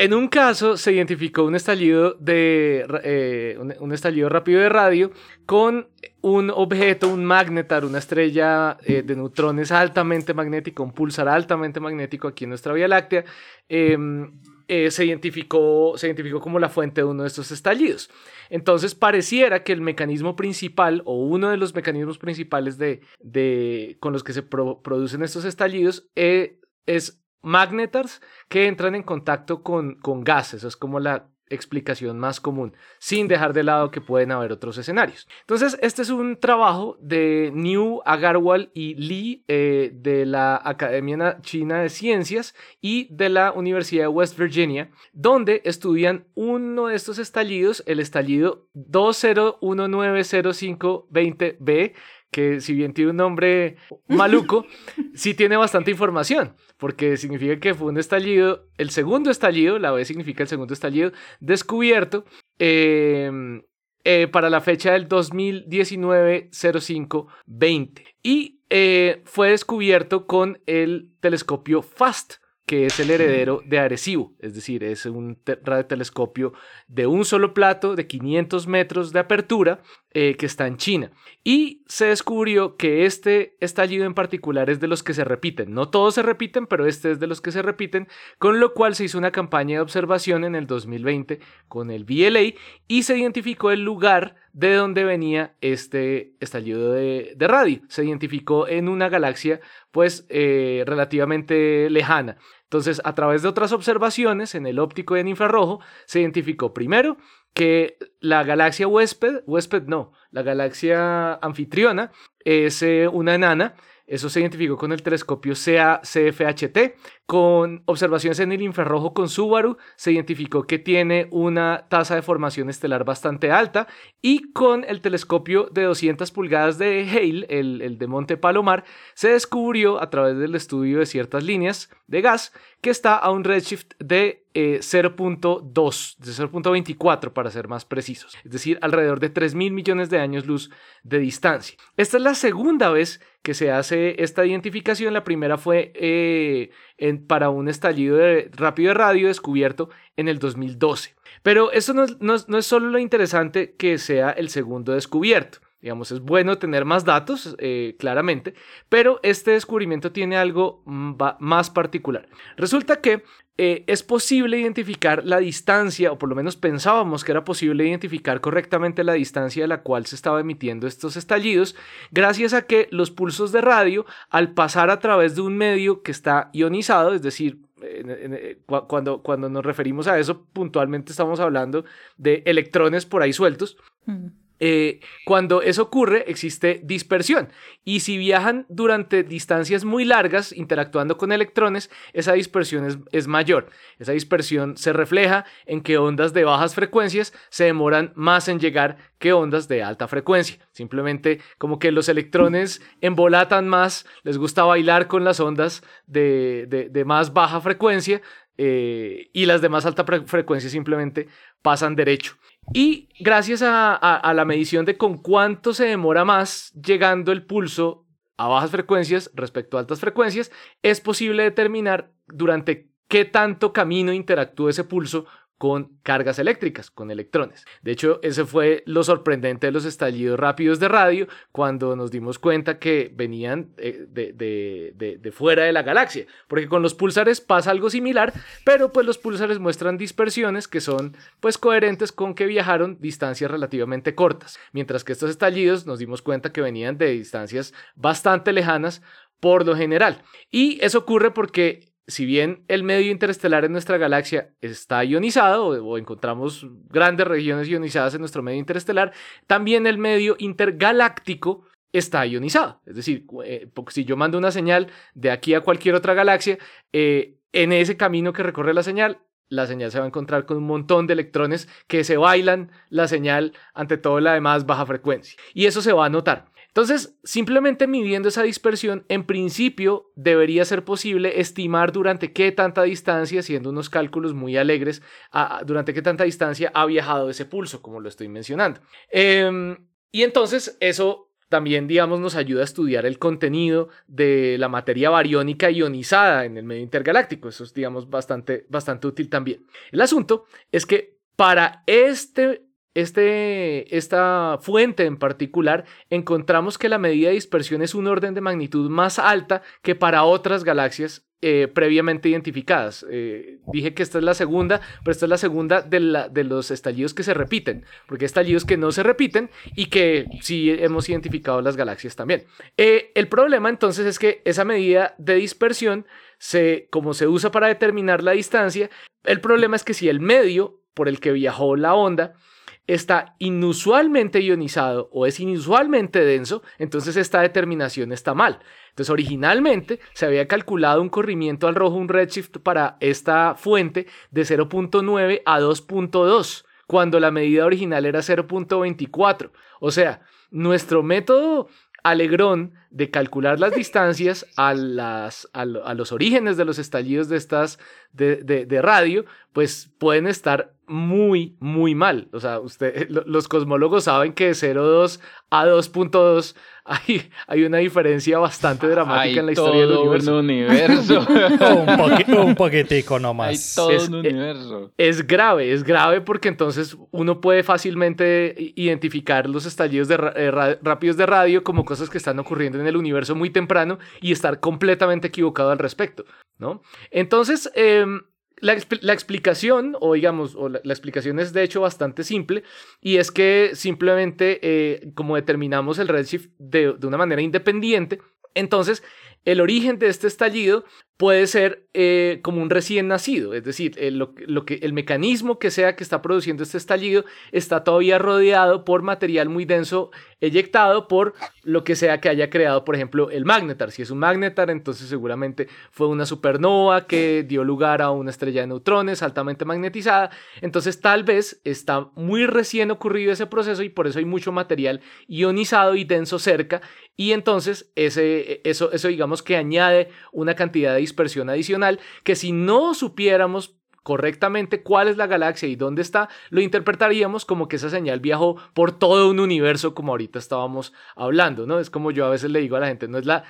en un caso se identificó un estallido de eh, un, estallido rápido de radio con un objeto, un magnetar, una estrella eh, de neutrones altamente magnético, un pulsar altamente magnético aquí en nuestra Vía Láctea. Em, eh, se, identificó, se identificó como la fuente de uno de estos estallidos. Entonces pareciera que el mecanismo principal o uno de los mecanismos principales de, con los que se producen estos estallidos es magnetars que entran en contacto con, con gases. es como la explicación más común, sin dejar de lado que pueden haber otros escenarios. Entonces, este es un trabajo de New Agarwal y Lee eh, de la Academia China de Ciencias y de la Universidad de West Virginia, donde estudian uno de estos estallidos, el estallido 20190520B, que si bien tiene un nombre maluco, sí tiene bastante información, porque significa que fue un estallido, el segundo estallido, la B significa el segundo estallido, descubierto em, eh, para la fecha del 2019-05-20. Y eh, fue descubierto con el telescopio FAST, que es el heredero de Arecibo, es decir, es un radiotelescopio de un solo plato de 500 metros de apertura eh, que está en China. Y se descubrió que este estallido en particular es de los que se repiten. No todos se repiten, pero este es de los que se repiten, con lo cual se hizo una campaña de observación en el 2020 con el VLA y se identificó el lugar de donde venía este estallido de, radio. Se identificó en una galaxia pues eh, relativamente lejana. Entonces, a través de otras observaciones en el óptico y en infrarrojo, se identificó primero que la galaxia huésped, huésped no, la galaxia anfitriona es eh, una enana eso se identificó con el telescopio CFHT. Con observaciones en el infrarrojo con Subaru se identificó que tiene una tasa de formación estelar bastante alta. Y con el telescopio de 200 pulgadas de Hale, el, de Monte Palomar, se descubrió a través del estudio de ciertas líneas de gas que está a un redshift de 0.2, eh, de 0.24 para ser más precisos, es decir, alrededor de 3 mil millones de años luz de distancia. Esta es la segunda vez que se hace esta identificación, la primera fue eh, para un estallido de rápido de radio descubierto en el 2012. Pero eso no, es solo lo interesante que sea el segundo descubierto. Digamos, es bueno tener más datos, eh, claramente, pero este descubrimiento tiene algo más particular. Resulta que eh, es posible identificar la distancia, o por lo menos pensábamos que era posible identificar correctamente la distancia de la cual se estaba emitiendo estos estallidos, gracias a que los pulsos de radio, al pasar a través de un medio que está ionizado, es decir, cuando, cuando nos referimos a eso, puntualmente estamos hablando de electrones por ahí sueltos. Mm. Eh, cuando eso ocurre, existe dispersión. Y si viajan durante distancias muy largas interactuando con electrones, esa dispersión es, mayor. Esa dispersión se refleja en que ondas de bajas frecuencias se demoran más en llegar que ondas de alta frecuencia. Simplemente como que los electrones embolatan más, les gusta bailar con las ondas de, más baja frecuencia eh, y las de más alta frecuencia simplemente pasan derecho. Y gracias a, la medición de con cuánto se demora más llegando el pulso a bajas frecuencias respecto a altas frecuencias, es posible determinar durante qué tanto camino interactúa ese pulso con cargas eléctricas, con electrones. De hecho, ese fue lo sorprendente de los estallidos rápidos de radio cuando nos dimos cuenta que venían eh, de, fuera de la galaxia, porque con los pulsares pasa algo similar, pero pues los pulsares muestran dispersiones que son pues coherentes con que viajaron distancias relativamente cortas, mientras que estos estallidos nos dimos cuenta que venían de distancias bastante lejanas por lo general. Y eso ocurre porque si bien el medio interestelar en nuestra galaxia está ionizado o, encontramos grandes regiones ionizadas en nuestro medio interestelar, también el medio intergaláctico está ionizado. Es decir, eh, si yo mando una señal de aquí a cualquier otra galaxia, eh, en ese camino que recorre la señal la señal se va a encontrar con un montón de electrones que se bailan la señal ante todo la demás baja frecuencia. Y eso se va a notar. Entonces, simplemente midiendo esa dispersión, en principio debería ser posible estimar durante qué tanta distancia, haciendo unos cálculos muy alegres, durante qué tanta distancia ha viajado ese pulso, como lo estoy mencionando. Em, y entonces eso también, digamos, nos ayuda a estudiar el contenido de la materia bariónica ionizada en el medio intergaláctico. Eso es, digamos, bastante, bastante útil también. El asunto es que para este este, esta fuente en particular, encontramos que la medida de dispersión es un orden de magnitud más alta que para otras galaxias eh, previamente identificadas. Eh, dije que esta es la segunda, pero esta es la segunda de, la, de, los estallidos que se repiten, porque hay estallidos que no se repiten y que sí hemos identificado las galaxias también. Eh, el problema entonces es que esa medida de dispersión, se, como se usa para determinar la distancia, el problema es que si el medio por el que viajó la onda está inusualmente ionizado o es inusualmente denso, entonces esta determinación está mal. Entonces originalmente se había calculado un corrimiento al rojo, un redshift para esta fuente de 0.9 a 2.2, cuando la medida original era 0.24. O sea, nuestro método alegrón de calcular las distancias a, las, a, los orígenes de los estallidos de estas de, de, radio, pues pueden estar muy, muy mal. O sea, usted, los cosmólogos saben que de 0.2 a 2.2 hay, hay una diferencia bastante dramática en la historia del universo. Un universo. un, un, poquitico nomás. Hay todo es, un universo. Es, grave, es grave porque entonces uno puede fácilmente identificar los estallidos de, eh, rápidos de radio como cosas que están ocurriendo en el universo muy temprano y estar completamente equivocado al respecto, ¿no? Entonces, eh, la, explicación, o digamos, la, explicación es de hecho bastante simple, y es que simplemente eh, como determinamos el redshift de, de una manera independiente, entonces el origen de este estallido puede ser eh, como un recién nacido, es decir, el, lo, que, el mecanismo que sea que está produciendo este estallido está todavía rodeado por material muy denso eyectado por lo que sea que haya creado, por ejemplo, el magnetar. Si es un magnetar, entonces seguramente fue una supernova que dio lugar a una estrella de neutrones altamente magnetizada. Entonces tal vez está muy recién ocurrido ese proceso y por eso hay mucho material ionizado y denso cerca y entonces ese, eso, eso digamos que añade una cantidad de dispersión adicional que si no supiéramos correctamente cuál es la galaxia y dónde está, lo interpretaríamos como que esa señal viajó por todo un universo como ahorita estábamos hablando, ¿no? Es como yo a veces le digo a la gente, no es la,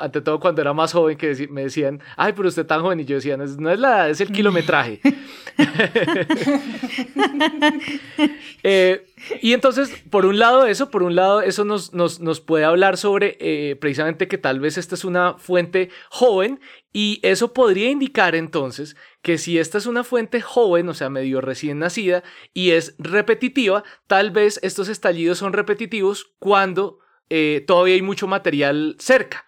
ante todo cuando era más joven que me decían, ay, pero usted tan joven y yo decía, no es, no es la edad, es el kilometraje. eh, y entonces, por un lado eso, por un lado eso nos, nos, nos puede hablar sobre eh, precisamente que tal vez esta es una fuente joven y eso podría indicar entonces que si esta es una fuente joven, o sea, medio recién nacida y es repetitiva, tal vez estos estallidos son repetitivos cuando eh, todavía hay mucho material cerca.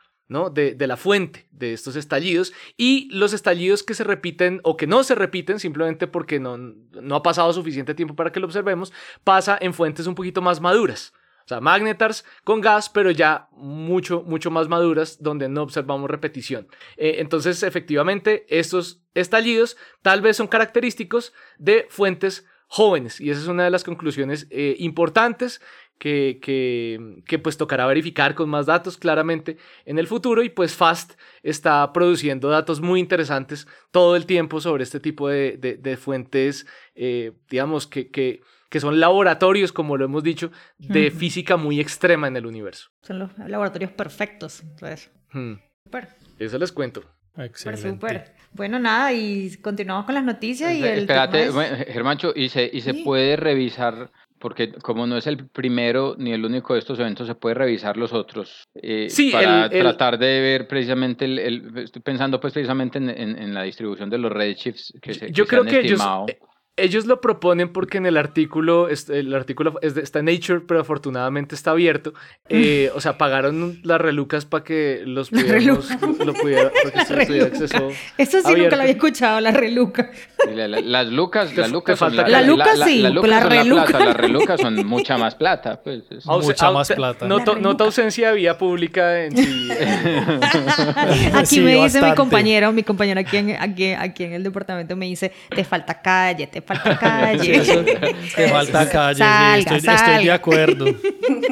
De, la fuente de estos estallidos y los estallidos que se repiten o que no se repiten simplemente porque no, no ha pasado suficiente tiempo para que lo observemos, pasa en fuentes un poquito más maduras. O sea, magnetars con gas, pero ya mucho, mucho más maduras, donde no observamos repetición. Eh, entonces, efectivamente, estos estallidos tal vez son característicos de fuentes jóvenes. Y esa es una de las conclusiones eh, importantes que, que, que, pues tocará verificar con más datos claramente en el futuro. Y pues FAST está produciendo datos muy interesantes todo el tiempo sobre este tipo de, de, fuentes, eh, digamos, que, que que son laboratorios, como lo hemos dicho, de física muy extrema en el universo. Son los laboratorios perfectos. Entonces. Eso les cuento. Excelente. Bueno, nada, y continuamos con las noticias. y el Espérate, Germancho, y se, y se puede revisar porque como no es el primero ni el único de estos eventos, se puede revisar los otros eh, sí, para tratar de ver precisamente, el, estoy pensando pues precisamente en, en, la distribución de los redshifts que se, Yo creo que estimado. Ellos, ellos lo proponen porque en el artículo, el artículo está en Nature, pero afortunadamente está abierto. Eh, o sea, pagaron las relucas para que los pudiéramos, lo pudiera, La acceso Eso sí abierto. nunca lo había escuchado, la reluca. La- la- las lucas, las lucas son falta- La luca sí, la son reluca. plata, las relucas son mucha más plata, pues. es- Ause- Mucha más plata. La reluca. nota ausencia de vía pública en sí. Aquí Sí, me dice mi compañero, mi compañero aquí en, aquí, aquí en el departamento me dice, te falta calle, te falta calle. Te falta calle, Salga, estoy, estoy salga. de acuerdo.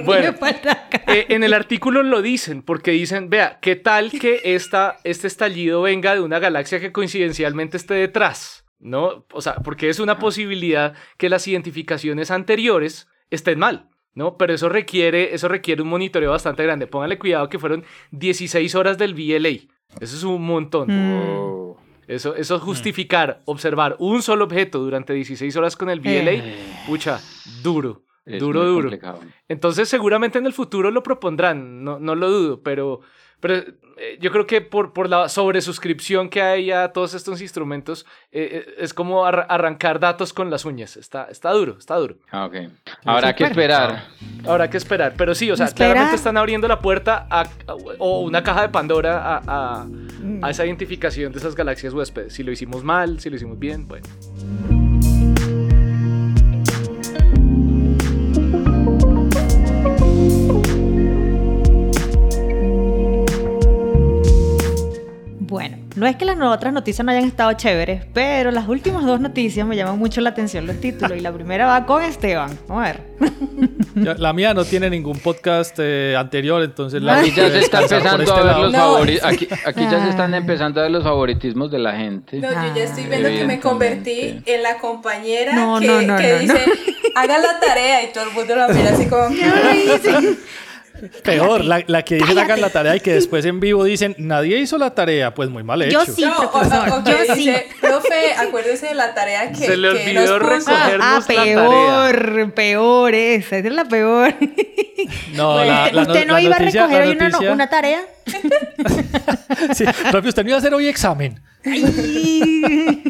Bueno, Me falta calle. Eh, en el artículo lo dicen, porque dicen, vea, ¿qué tal que esta, este estallido venga de una galaxia que coincidencialmente esté detrás? ¿No? O sea, porque es una posibilidad que las identificaciones anteriores estén mal, ¿no? Pero eso requiere, eso requiere un monitoreo bastante grande. Póngale cuidado que fueron 16 horas del VLA. Eso es un montón. Mm. Oh. Eso, eso es justificar, observar un solo objeto durante 16 horas con el VLA, pucha, duro, Es duro, duro. complicado. Entonces seguramente en el futuro lo propondrán, no, no lo dudo, pero, pero eh, yo creo que por, por la sobresuscripción que hay a todos estos instrumentos, eh, eh, es como arra- arrancar datos con las uñas, está, está duro, está duro. Ah, ok. Habrá que esperar. Habrá que esperar, pero sí, o sea, Esperar. claramente están abriendo la puerta a, a- o una caja de Pandora a, a- a esa identificación de esas galaxias huéspedes. Si lo hicimos mal, si lo hicimos bien, bueno. Bueno, no es que las otras noticias no hayan estado chéveres, pero las últimas dos noticias me llaman mucho la atención los títulos y la primera va con Esteban. Vamos a ver. La mía no tiene ningún podcast eh, anterior, entonces la Aquí ya se está empezando este a ver lado. los No. favoritos. Aquí, aquí ya se Ah. están empezando a ver los favoritismos de la gente. No, yo ya estoy Ah. viendo que me convertí en la compañera No, que, no, no, que no, dice, haga la tarea y todo el mundo la mira así como... Peor, la, la que dicen hagan la tarea y que después en vivo dicen nadie hizo la tarea, pues muy mal hecho. Yo sí. No, o, profesor, o- o yo sí. dice, profe, acuérdese de la tarea que, Se le que olvidó nos puso". recoger. Ah, la peor, peor esa, esa es la peor. No, la, ¿Usted, la usted no- iba noticia- a recoger hoy una, no- noticia- una tarea? Sí, profe, usted no iba a hacer hoy examen. Ay.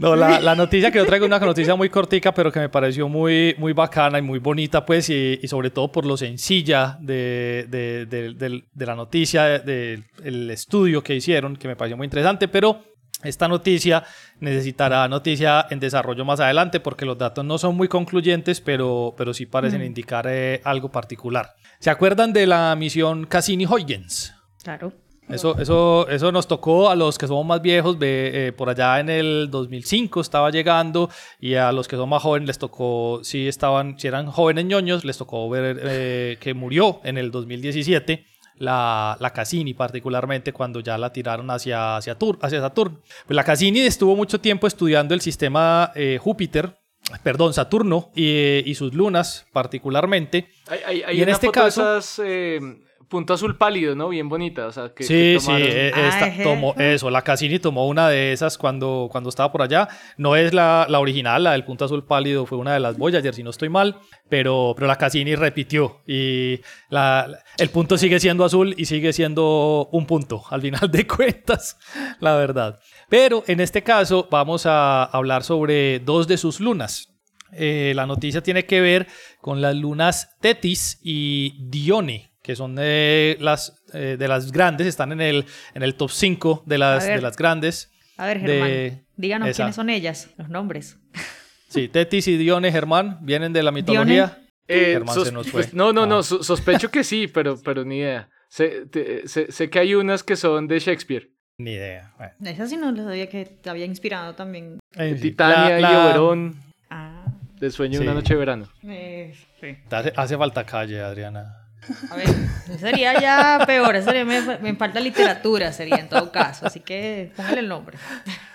No, la, la noticia que yo traigo es una noticia muy cortica, pero que me pareció muy, muy bacana y muy bonita, pues, y, y sobre todo por lo sencilla de, de, de- de la noticia, del el estudio que hicieron, que me pareció muy interesante, pero esta noticia necesitará noticia en desarrollo más adelante porque los datos no son muy concluyentes, pero, pero sí parecen indicar eh, algo particular. ¿Se acuerdan de la misión Cassini-Huygens? Claro. Eso, eso, eso nos tocó a los que somos más viejos, eh, por allá en el 2005 estaba llegando y a los que son más jóvenes les tocó, si estaban, si eran jóvenes ñoños, les tocó ver eh, que murió en el 2017 la, la Cassini particularmente cuando ya la tiraron hacia, hacia, Tur- hacia Saturno. Pues la Cassini estuvo mucho tiempo estudiando el sistema eh, Júpiter, perdón, Saturno y, y sus lunas particularmente. Hay, hay, hay Y en una este foto caso- de esas eh, punto azul pálido, ¿no? Bien bonita, o sea, que, Sí, que sí, tomaron- eh, Ah, esta- tomó eso, la Cassini tomó una de esas cuando, cuando estaba por allá. No es la, la original, la del punto azul pálido, fue una de las Voyager, si no estoy mal, pero, pero la Cassini repitió y la, la- el punto sigue siendo azul y sigue siendo un punto, al final de cuentas, la verdad. Pero en este caso vamos a hablar sobre dos de sus lunas. Eh, la noticia tiene que ver con las lunas Tetis y Dione, que son de las, eh, de las grandes, están en el, en el top 5 de las, de las grandes. A ver, Germán, De- díganos esa. quiénes son ellas, los nombres. Sí, Tetis y Dione, Germán, vienen de la mitología. Eh, Germán se nos fue. pues, no, no, Ah. no, so- sospecho que sí, pero, pero ni idea. Sé, te- sé- sé que hay unas que son de Shakespeare. Ni idea. Bueno, Esa sí no les sabía que te había inspirado también. en fin, Titania la- y Oberón, Ah, de Sueño Sí. una noche de verano. eh, sí. Hace, hace falta calle, Adriana. A ver, sería ya peor, sería, me, me falta literatura, sería en todo caso, así que póngale el nombre.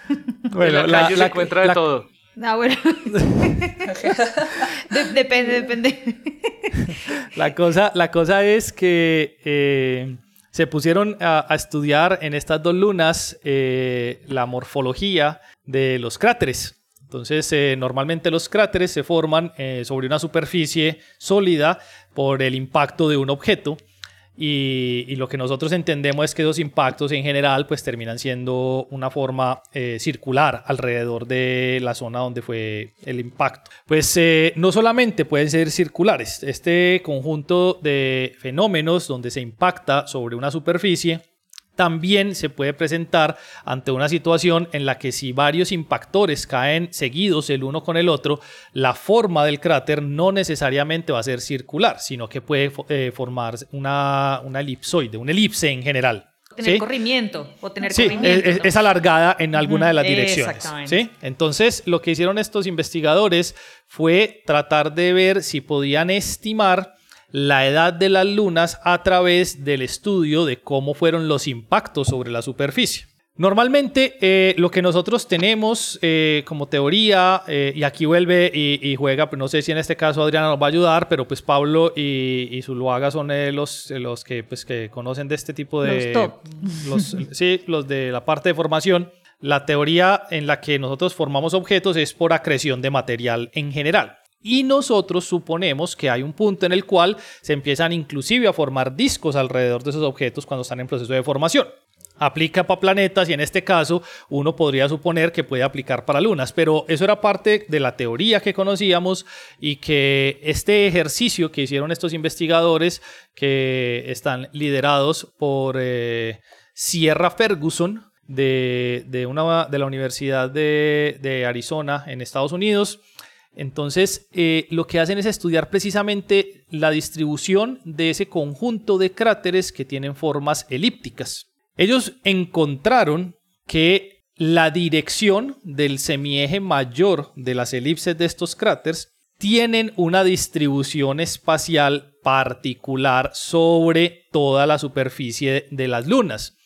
en la, calle se encuentra de la- todo. Ah, bueno. De- depende, depende. La cosa, la cosa es que eh, se pusieron a, a estudiar en estas dos lunas eh, la morfología de los cráteres. Entonces, eh, normalmente los cráteres se forman eh, sobre una superficie sólida por el impacto de un objeto. y, lo que nosotros entendemos es que esos impactos en general pues terminan siendo una forma eh, circular alrededor de la zona donde fue el impacto. Pues no solamente pueden ser circulares, este conjunto de fenómenos donde se impacta sobre una superficie también se puede presentar ante una situación en la que si varios impactores caen seguidos el uno con el otro, la forma del cráter no necesariamente va a ser circular, sino que puede eh, formar una, una elipsoide, una elipse en general. Tener ¿sí? corrimiento o tener Sí, corrimiento. es, es alargada en alguna de las direcciones. exactamente. ¿sí? Entonces, lo que hicieron estos investigadores fue tratar de ver si podían estimar la edad de las lunas a través del estudio de cómo fueron los impactos sobre la superficie. Normalmente eh, lo que nosotros tenemos eh, como teoría, eh, y aquí vuelve y, y juega, pues no sé si en este caso Adriana nos va a ayudar, pero pues Pablo y, y Zuluaga son eh, los, los que, pues, que conocen de este tipo de... Los top. los- sí, los de la parte de formación. La teoría en la que nosotros formamos objetos es por acreción de material en general. Y nosotros suponemos que hay un punto en el cual se empiezan inclusive a formar discos alrededor de esos objetos cuando están en proceso de formación. Aplica para planetas y en este caso uno podría suponer que puede aplicar para lunas, pero eso era parte de la teoría que conocíamos y que este ejercicio que hicieron estos investigadores que están liderados por eh, Sierra Ferguson de, de una, de la Universidad de, de Arizona en Estados Unidos, entonces, eh, lo que hacen es estudiar precisamente la distribución de ese conjunto de cráteres que tienen formas elípticas. Ellos encontraron que la dirección del semieje mayor de las elipses de estos cráteres tienen una distribución espacial particular sobre toda la superficie de las lunas.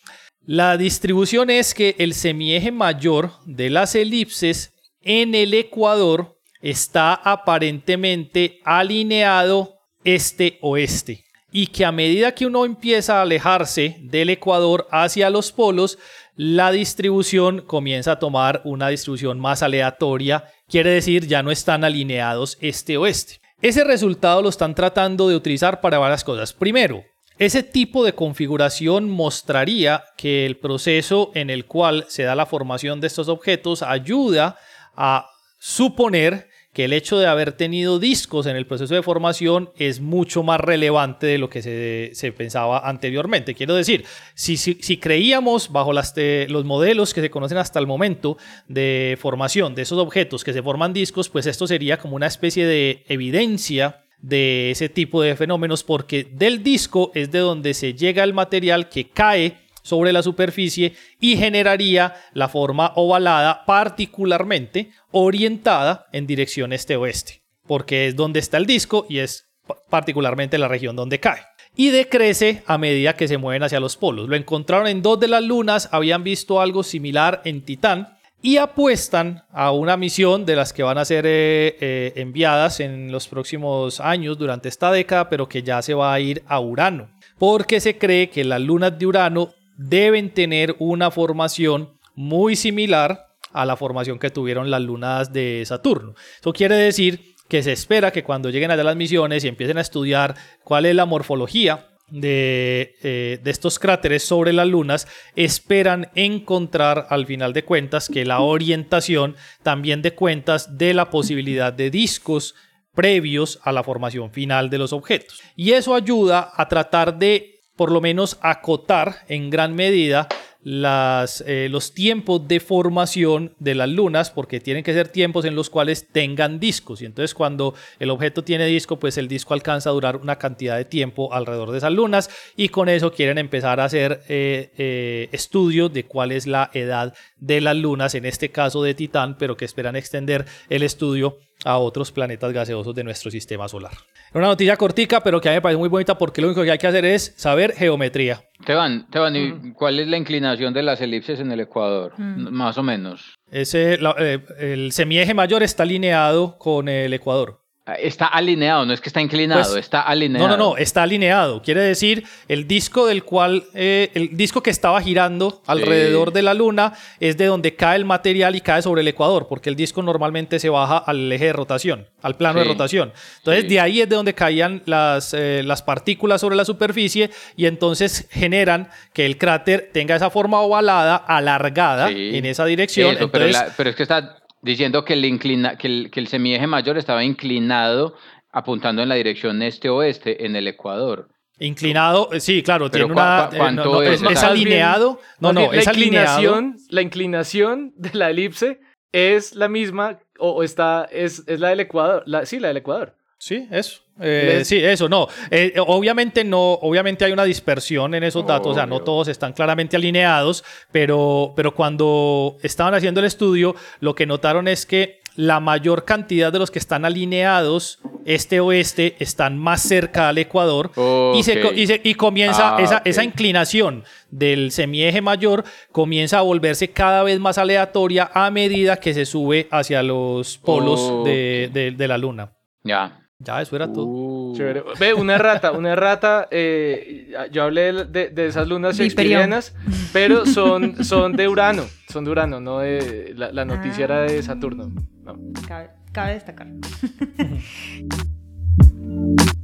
La distribución es que el semieje mayor de las elipses en el ecuador está aparentemente alineado este-oeste y que a medida que uno empieza a alejarse del ecuador hacia los polos, la distribución comienza a tomar una distribución más aleatoria, quiere decir ya no están alineados este-oeste. Ese resultado lo están tratando de utilizar para varias cosas. Primero, ese tipo de configuración mostraría que el proceso en el cual se da la formación de estos objetos ayuda a suponer que el hecho de haber tenido discos en el proceso de formación es mucho más relevante de lo que se, se pensaba anteriormente. Quiero decir, si, si, si creíamos bajo las los modelos que se conocen hasta el momento de formación de esos objetos que se forman discos, pues esto sería como una especie de evidencia de ese tipo de fenómenos porque del disco es de donde se llega el material que cae sobre la superficie y generaría la forma ovalada particularmente orientada en dirección este-oeste, porque es donde está el disco y es pa- particularmente la región donde cae. Y decrece a medida que se mueven hacia los polos. Lo encontraron en dos de las lunas, habían visto algo similar en Titán y apuestan a una misión de las que van a ser eh, eh, enviadas en los próximos años durante esta década, pero que ya se va a ir a Urano, porque se cree que las lunas de Urano deben tener una formación muy similar a la formación que tuvieron las lunas de Saturno. Eso quiere decir que se espera que cuando lleguen allá las misiones y empiecen a estudiar cuál es la morfología de, eh, de estos cráteres sobre las lunas, esperan encontrar al final de cuentas que la orientación también de cuentas de la posibilidad de discos previos a la formación final de los objetos. Y eso ayuda a tratar de por lo menos acotar en gran medida las, eh, los tiempos de formación de las lunas, porque tienen que ser tiempos en los cuales tengan discos. Y entonces cuando el objeto tiene disco, pues el disco alcanza a durar una cantidad de tiempo alrededor de esas lunas y con eso quieren empezar a hacer eh, eh, estudios de cuál es la edad de las lunas, en este caso de Titán, pero que esperan extender el estudio a otros planetas gaseosos de nuestro sistema solar. Una noticia cortica, pero que a mí me parece muy bonita porque lo único que hay que hacer es saber geometría. Teban, Teban, ¿y cuál es la inclinación de las elipses en el Ecuador? Más o menos. Ese, la- eh, el semieje mayor está alineado con el ecuador. Está alineado, no es que está inclinado, Pues, está alineado. No, no, no, está alineado. Quiere decir, el disco del cual, eh, el disco que estaba girando alrededor de la luna es de donde cae el material y cae sobre el ecuador, porque el disco normalmente se baja al eje de rotación, al plano de rotación. Entonces, Sí. de ahí es de donde caían las, eh, las partículas sobre la superficie y entonces generan que el cráter tenga esa forma ovalada, alargada en esa dirección. Eso, pero, entonces, la- pero es que está diciendo que el, inclina, que, el, que el semieje mayor estaba inclinado apuntando en la dirección este-oeste en el ecuador. inclinado, eh, sí, claro, Pero tiene ¿cuá- una... eh, cuánto no, no, es? alineado. No, no, es la alineado. inclinación, la inclinación de la elipse es la misma o, o está es, es la del Ecuador, la, sí, la del Ecuador. Sí, eso. Eh, sí, eso, no. Eh, obviamente no, obviamente hay una dispersión en esos datos, o sea, no todos están claramente alineados, pero, pero cuando estaban haciendo el estudio, lo que notaron es que la mayor cantidad de los que están alineados este-oeste están más cerca al Ecuador y, se, y, se- y comienza Ah, esa, inclinación del semieje mayor comienza a volverse cada vez más aleatoria a medida que se sube hacia los polos Ok. de, de- de la luna. Ya. Ya, eso era todo. Uh. Chévere. Ve, una rata, una rata, eh, yo hablé de, de esas lunas shakespearianas, pero son, son de Urano, son de Urano, no de, la, la noticia era de Saturno. No. Cabe, cabe destacar.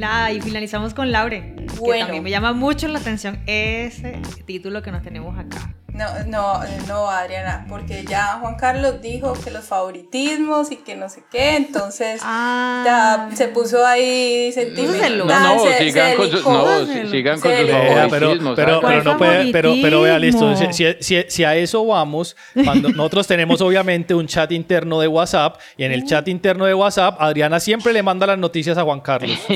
Nada, y finalizamos con Laure, que Bueno. también me llama mucho la atención ese título que nos tenemos acá. No, no, no, Adriana, porque ya Juan Carlos dijo que los favoritismos y que no sé qué, entonces Ah, ya se puso ahí sentimental. No, no, se- se sigan con, sus, delicó. no, Se sigan con se sus pero, favoritismos. pero, pero ¿Cuál no puede, pero, pero vea, listo. Si, si- si- si a eso vamos, cuando nosotros tenemos obviamente un chat interno de WhatsApp y en el chat interno de WhatsApp, Adriana siempre le manda las noticias a Juan Carlos.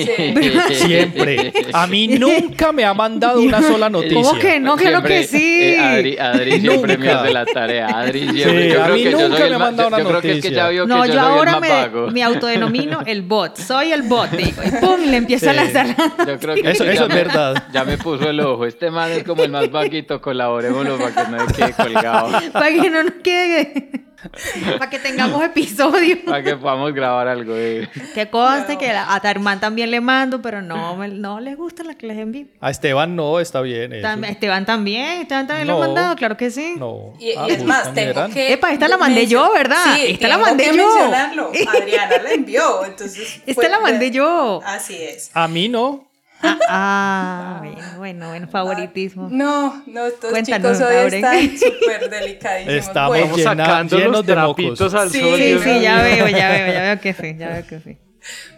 Siempre. A mí nunca me ha mandado una sola noticia. ¿Cómo que no? Claro que sí. eh, Adri, Adri siempre me hace la tarea. Adri siempre. Sí, yo a creo mí que yo nunca soy me el ha más- mandado yo, una yo creo que es que ya vio No, que yo yo soy ahora el más me, me autodenomino el bot. Soy el bot, digo. Y pum, le empiezo a Sí. lanzar. Yo creo que Eso- eso es me- verdad. Ya me puso el ojo. Este man es como el más vaguito. Colaborémoslo para que no se quede colgado. Para que no nos quede. Para que tengamos episodios. Para que podamos grabar algo. eh. Que conste que a Tarman también le mando, pero no, me- no les gustan las que les envío. A Esteban no, está bien. eso. Esteban también, Esteban también lo ha mandado, claro que sí. No. Y, y Ah, es más, en tengo que. Epa, esta la mandé yo, ¿verdad? Sí, Esta la mandé que yo. mencionarlo. Adriana la envió, entonces. Esta fue- la mandé yo. Así es. A mí no. Ah, ah, bueno, bueno, bueno, favoritismo. No, no, estos Cuéntanos, chicos hoy Lauren. están súper delicadísimos. Estamos Bueno, Estamos Llena- sacando llenos los de trapitos mocos. al Sí, sol. Sí, Dios sí, mío. ya veo, ya veo, ya veo que sí, ya veo que sí.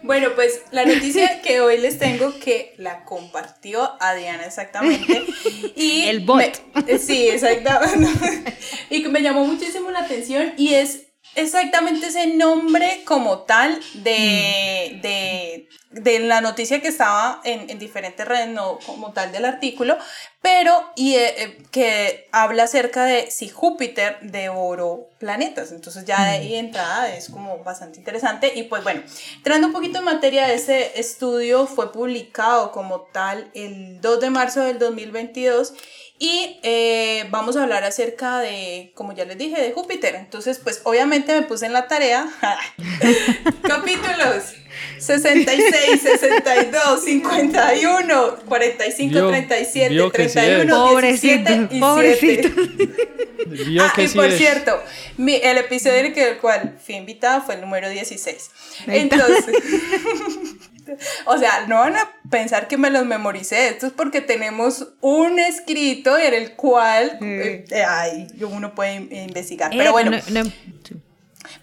Bueno, pues la noticia que hoy les tengo que la compartió Adriana exactamente. Y El bot. me- sí, exactamente. y que me llamó muchísimo la atención y es exactamente ese nombre como tal de, de, de la noticia que estaba en, en diferentes redes, no como tal del artículo, pero y, eh, eh, que habla acerca de si Júpiter devoró planetas. Entonces ya de ahí de entrada es como bastante interesante. Y pues bueno, entrando un poquito en materia, ese estudio fue publicado como tal el 2 de marzo del 2022 y eh, vamos a hablar acerca de, como ya les dije, de Júpiter. Entonces, pues obviamente me puse en la tarea capítulos 66, 62, 51, 45, Vio- 37, vio que sí es. 31, Pobrecito, 17 y pobrecito. 7. Vio Ah, que y sí por es. cierto, mi- el episodio en el, que, el cual fui invitada fue el número 16. Ahí está. Entonces, o sea, no van a pensar que me los memoricé. Esto es porque tenemos un escrito en el cual Sí. eh, ay, uno puede in- investigar. Eh, Pero bueno, no- no- sí.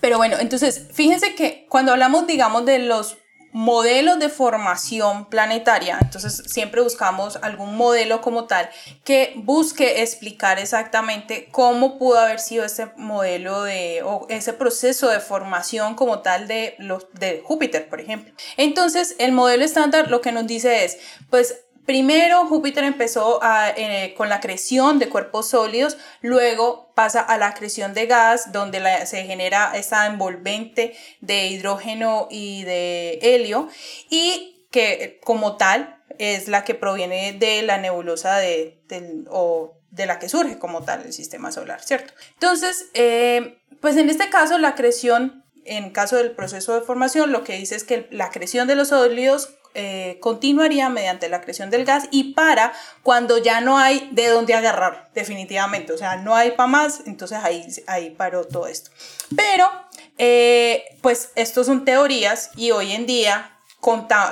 pero bueno, entonces, fíjense que cuando hablamos, digamos, de los modelos de formación planetaria, entonces siempre buscamos algún modelo como tal que busque explicar exactamente cómo pudo haber sido ese modelo de, o ese proceso de formación como tal de, los, de Júpiter, por ejemplo. Entonces, el modelo estándar lo que nos dice es, pues, Primero, Júpiter empezó eh, con la creación de cuerpos sólidos, luego pasa a la creación de gas, donde se genera esa envolvente de hidrógeno y de helio, y que eh, como tal es la que proviene de la nebulosa de, o de la que surge como tal el sistema solar, ¿cierto? Entonces, eh, pues en este caso la acreción, en caso del proceso de formación, lo que dice es que la acreción de los sólidos eh, continuaría mediante la acreción del gas y para cuando ya no hay de dónde agarrar, definitivamente. O sea, no hay para más, entonces ahí, ahí paró todo esto. Pero, eh, pues, estos son teorías y hoy en día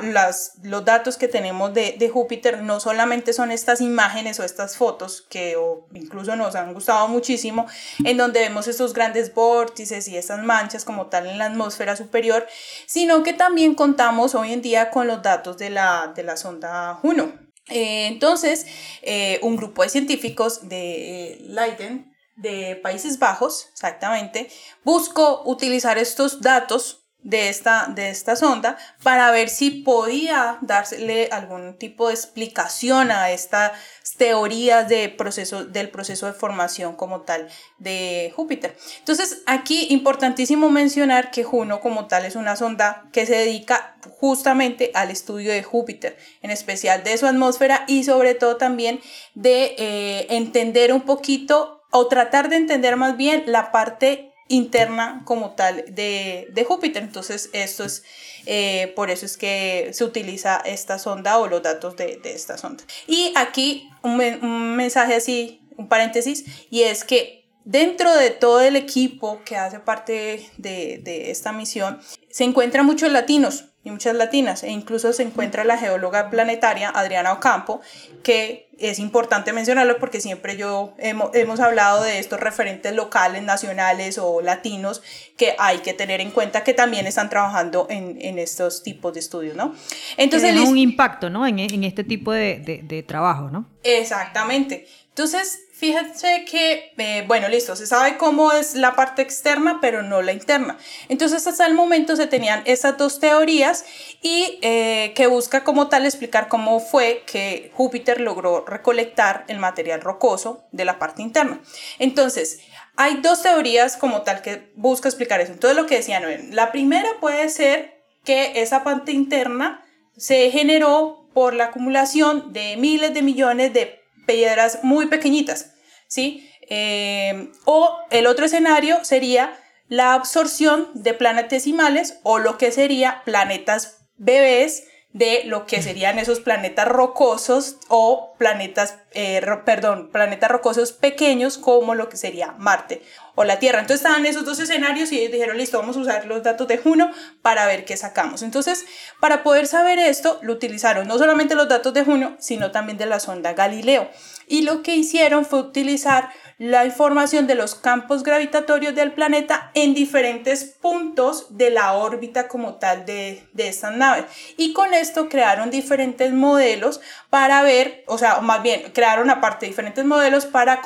las, los datos que tenemos de, de, Júpiter no solamente son estas imágenes o estas fotos que incluso nos han gustado muchísimo, en donde vemos estos grandes vórtices y estas manchas como tal en la atmósfera superior, sino que también contamos hoy en día con los datos de la, de la sonda Juno. Eh, entonces, eh, un grupo de científicos de Leiden, de Países Bajos, exactamente, buscó utilizar estos datos de esta, de esta sonda para ver si podía darle algún tipo de explicación a estas teorías de proceso, del proceso de formación como tal de Júpiter. Entonces, aquí importantísimo mencionar que Juno como tal es una sonda que se dedica justamente al estudio de Júpiter, en especial de su atmósfera y sobre todo también de eh, entender un poquito o tratar de entender más bien la parte interna como tal de, de Júpiter. Entonces, esto es, eh, por eso es que se utiliza esta sonda o los datos de, de esta sonda. Y aquí un, un, mensaje así, un paréntesis, y es que dentro de todo el equipo que hace parte de, de esta misión, se encuentran muchos latinos y muchas latinas, e incluso se encuentra la geóloga planetaria Adriana Ocampo, que es importante mencionarlo porque siempre yo hemos, hemos, hablado de estos referentes locales, nacionales o latinos que hay que tener en cuenta que también están trabajando en, en estos tipos de estudios, ¿no? Entonces, es un impacto, ¿no? En, en este tipo de, de, de trabajo, ¿no? Exactamente. Entonces, Fíjense que, eh, bueno, listo, se sabe cómo es la parte externa, pero no la interna. Entonces, hasta el momento se tenían esas dos teorías y eh, que busca como tal explicar cómo fue que Júpiter logró recolectar el material rocoso de la parte interna. Entonces, hay dos teorías como tal que busca explicar eso. Entonces, lo que decían, la primera puede ser que esa parte interna se generó por la acumulación de miles de millones de piedras muy pequeñitas ¿sí? Eh, o el otro escenario sería la absorción de planetesimales o lo que sería planetas bebés de lo que serían esos planetas rocosos o planetas, eh, perdón, planetas rocosos pequeños como lo que sería Marte o la Tierra. Entonces estaban esos dos escenarios y ellos dijeron, listo, vamos a usar los datos de Juno para ver qué sacamos. Entonces, para poder saber esto, lo utilizaron no solamente los datos de Juno, sino también de la sonda Galileo. Y lo que hicieron fue utilizar la información de los campos gravitatorios del planeta en diferentes puntos de la órbita como tal de, de estas naves. Y con esto crearon diferentes modelos para ver, o sea, más bien, crearon aparte diferentes modelos para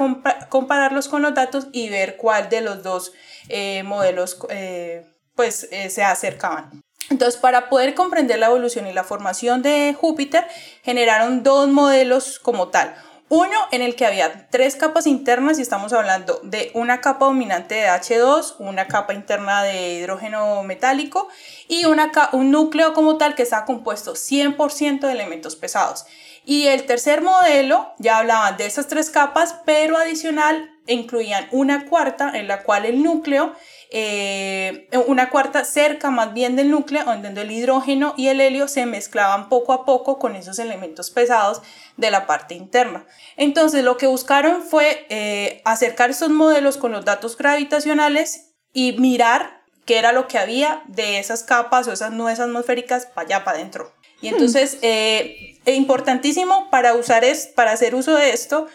compararlos con los datos y ver cuál de los dos eh, modelos eh, pues eh, se acercaban. Entonces, para poder comprender la evolución y la formación de Júpiter, generaron dos modelos como tal. Uno en el que había tres capas internas y estamos hablando de una capa dominante de H2, una capa interna de hidrógeno metálico y una un núcleo como tal que está compuesto 100% de elementos pesados. Y el tercer modelo ya hablaban de esas tres capas, pero adicional incluían una cuarta en la cual el núcleo eh, una cuarta cerca más bien del núcleo, donde el hidrógeno y el helio se mezclaban poco a poco con esos elementos pesados de la parte interna. Entonces lo que buscaron fue eh, acercar estos modelos con los datos gravitacionales y mirar qué era lo que había de esas capas o esas nubes atmosféricas para allá, para adentro. Y entonces, eh, importantísimo para, usar es, para hacer uso de esto,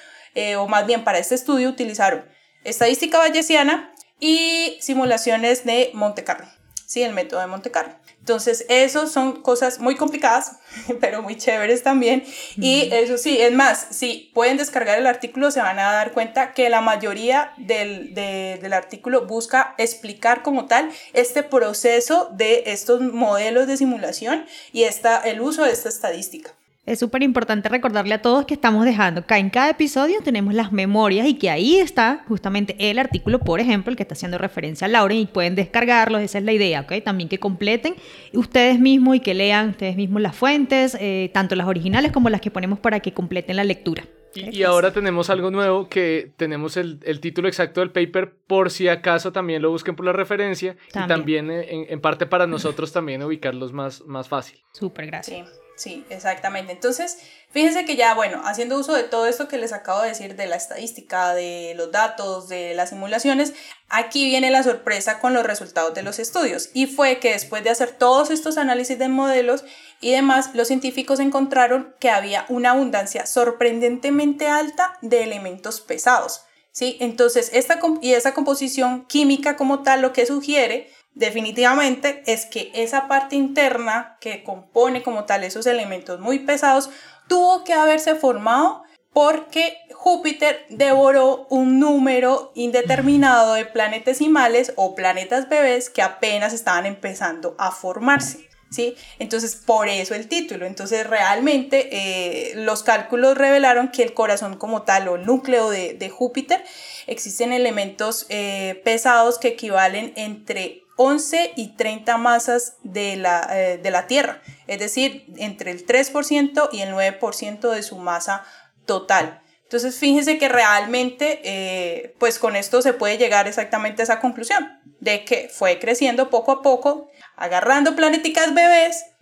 o más bien para este estudio, utilizaron estadística bayesiana, y simulaciones de Monte Carlo, ¿sí? El método de Monte Carlo. Entonces, esos son cosas muy complicadas, pero muy chéveres también. Y eso sí, es más, si pueden descargar el artículo, se van a dar cuenta que la mayoría del, del artículo busca explicar como tal este proceso de estos modelos de simulación y esta, el uso de esta estadística. Es súper importante recordarle a todos que estamos dejando que en cada episodio tenemos las memorias y que ahí está justamente el artículo, por ejemplo, el que está haciendo referencia a Lauren y pueden descargarlo, esa es la idea, ¿ok? También que completen ustedes mismos y que lean ustedes mismos las fuentes, eh, tanto las originales como las que ponemos para que completen la lectura. Y, ahora tenemos algo nuevo que tenemos el, título exacto del paper por si acaso también lo busquen por la referencia y también eh, en, parte para nosotros también ubicarlos más, más fácil. Súper, gracias. Sí, exactamente. Entonces, fíjense que ya, bueno, haciendo uso de todo esto que les acabo de decir, de la estadística, de los datos, de las simulaciones, aquí viene la sorpresa con los resultados de los estudios. Y fue que después de hacer todos estos análisis de modelos y demás, los científicos encontraron que había una abundancia sorprendentemente alta de elementos pesados. ¿sí? Entonces, esta, y esa composición química como tal lo que sugiere definitivamente es que esa parte interna que compone como tal esos elementos muy pesados tuvo que haberse formado porque Júpiter devoró un número indeterminado de planetesimales o planetas bebés que apenas estaban empezando a formarse. ¿Sí? Entonces, por eso el título. Entonces, realmente eh, los cálculos revelaron que el corazón como tal o el núcleo de, Júpiter existen elementos eh, pesados que equivalen entre 11 y 30 masas de la, eh, de la Tierra, es decir, entre el 3% y el 9% de su masa total. Entonces, fíjense que realmente, eh, pues con esto se puede llegar exactamente a esa conclusión, de que fue creciendo poco a poco, agarrando planeticas bebés,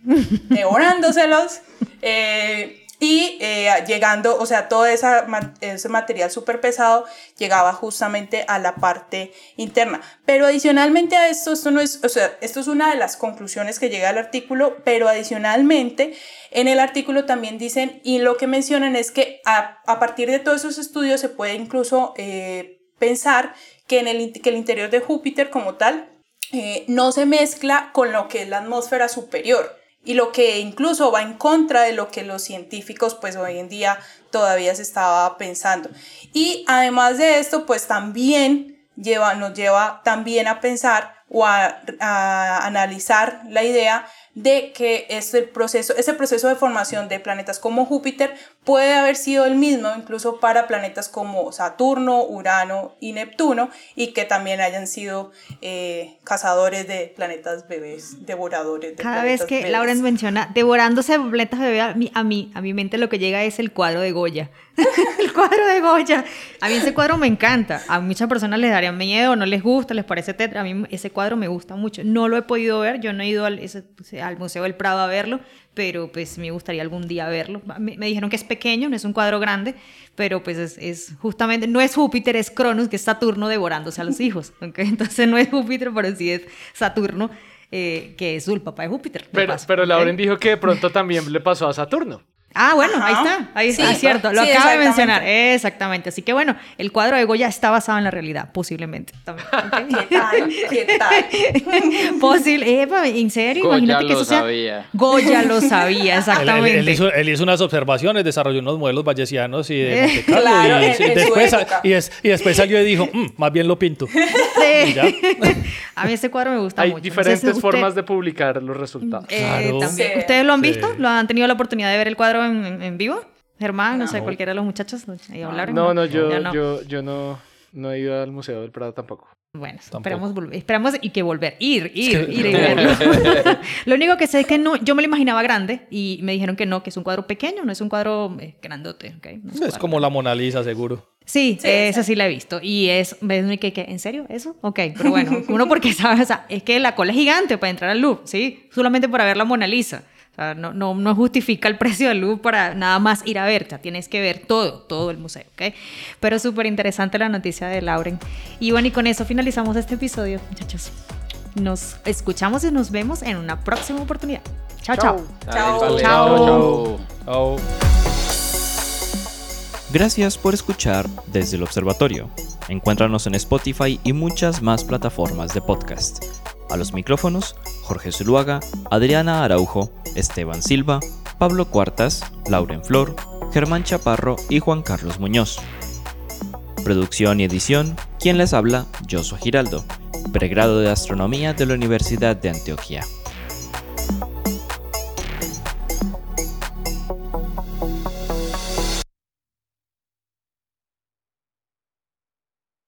devorándoselos, eh, y eh, llegando, o sea, todo esa, ese material súper pesado llegaba justamente a la parte interna. Pero adicionalmente a esto, esto no es, o sea, esto es una de las conclusiones que llega al artículo, pero adicionalmente en el artículo también dicen, y lo que mencionan es que a, partir de todos esos estudios se puede incluso eh, pensar que, en el, que el interior de Júpiter como tal eh, no se mezcla con lo que es la atmósfera superior y lo que incluso va en contra de lo que los científicos pues hoy en día todavía se estaba pensando. Y además de esto pues también lleva, nos lleva también a pensar o a, a analizar la idea de que este proceso, ese proceso de formación de planetas como Júpiter puede haber sido el mismo incluso para planetas como Saturno, Urano y Neptuno y que también hayan sido eh, cazadores de planetas bebés, devoradores de Cada vez que Laura menciona devorándose planetas bebés, a mí, a mí, a mi mente lo que llega es el cuadro de Goya. el cuadro de Goya. A mí ese cuadro me encanta. A muchas personas les daría miedo, no les gusta, les parece tetra. A mí ese cuadro me gusta mucho. No lo he podido ver, yo no he ido al, al Museo del Prado a verlo, pero pues me gustaría algún día verlo. Me, dijeron que es pequeño, no es un cuadro grande, pero pues es, justamente, no es Júpiter, es Cronos, que es Saturno devorándose a los hijos. Entonces no es Júpiter, pero sí es Saturno. Eh, que es el papá de Júpiter. Pero, pero Lauren dijo que de pronto también le pasó a Saturno. Ah, bueno, ahí está, ahí está, cierto, lo acaba de mencionar, exactamente. Así que bueno, el cuadro de Goya está basado en la realidad, posiblemente. ¿Qué tal? ¿Qué tal? Posible, en serio, Goya imagínate que eso sea. Sabía. Goya lo sabía, exactamente. Él, hizo, unas observaciones, desarrolló unos modelos bayesianos y de Monte Carlo, y, después, y, después salió y dijo, mm, más bien lo pinto. Sí. A mí ese cuadro me gusta Hay mucho. Hay diferentes formas de publicar los resultados. Eh, ¿Ustedes lo han visto? ¿Lo han tenido la oportunidad de ver el cuadro en, vivo? Germán, no, sé, cualquiera de los muchachos ahí hablaron. No, no, yo, yo, yo no, no he ido al Museo del Prado tampoco. Bueno, esperamos, esperamos y que volver, ir, ir, ir y verlo. lo único que sé es que no, yo me lo imaginaba grande y me dijeron que no, que es un cuadro pequeño, no es un cuadro eh, grandote. Okay? es, como la Mona Lisa, seguro. Sí, esa sí la he visto. Y es, ¿qué, qué? ¿en serio eso? Ok, pero bueno, uno porque sabe, o sea, es que la cola es gigante para entrar al Louvre, ¿sí? Solamente para ver la Mona Lisa no, no, no, justifica el precio del luz para nada más ir a ver, o tienes que ver todo, todo el museo, ¿ok? Pero súper interesante la noticia de Lauren. Y bueno, y con eso finalizamos este episodio, muchachos. Nos escuchamos y nos vemos en una próxima oportunidad. Chao, chao. Chao. Chao. chao. Gracias por escuchar desde el observatorio. Encuéntranos en Spotify y muchas más plataformas de podcast. A los micrófonos, Jorge Zuluaga, Adriana Araujo, Esteban Silva, Pablo Cuartas, Lauren Flor, Germán Chaparro y Juan Carlos Muñoz. Producción y edición, quien les habla, Josué Giraldo, pregrado de Astronomía de la Universidad de Antioquia.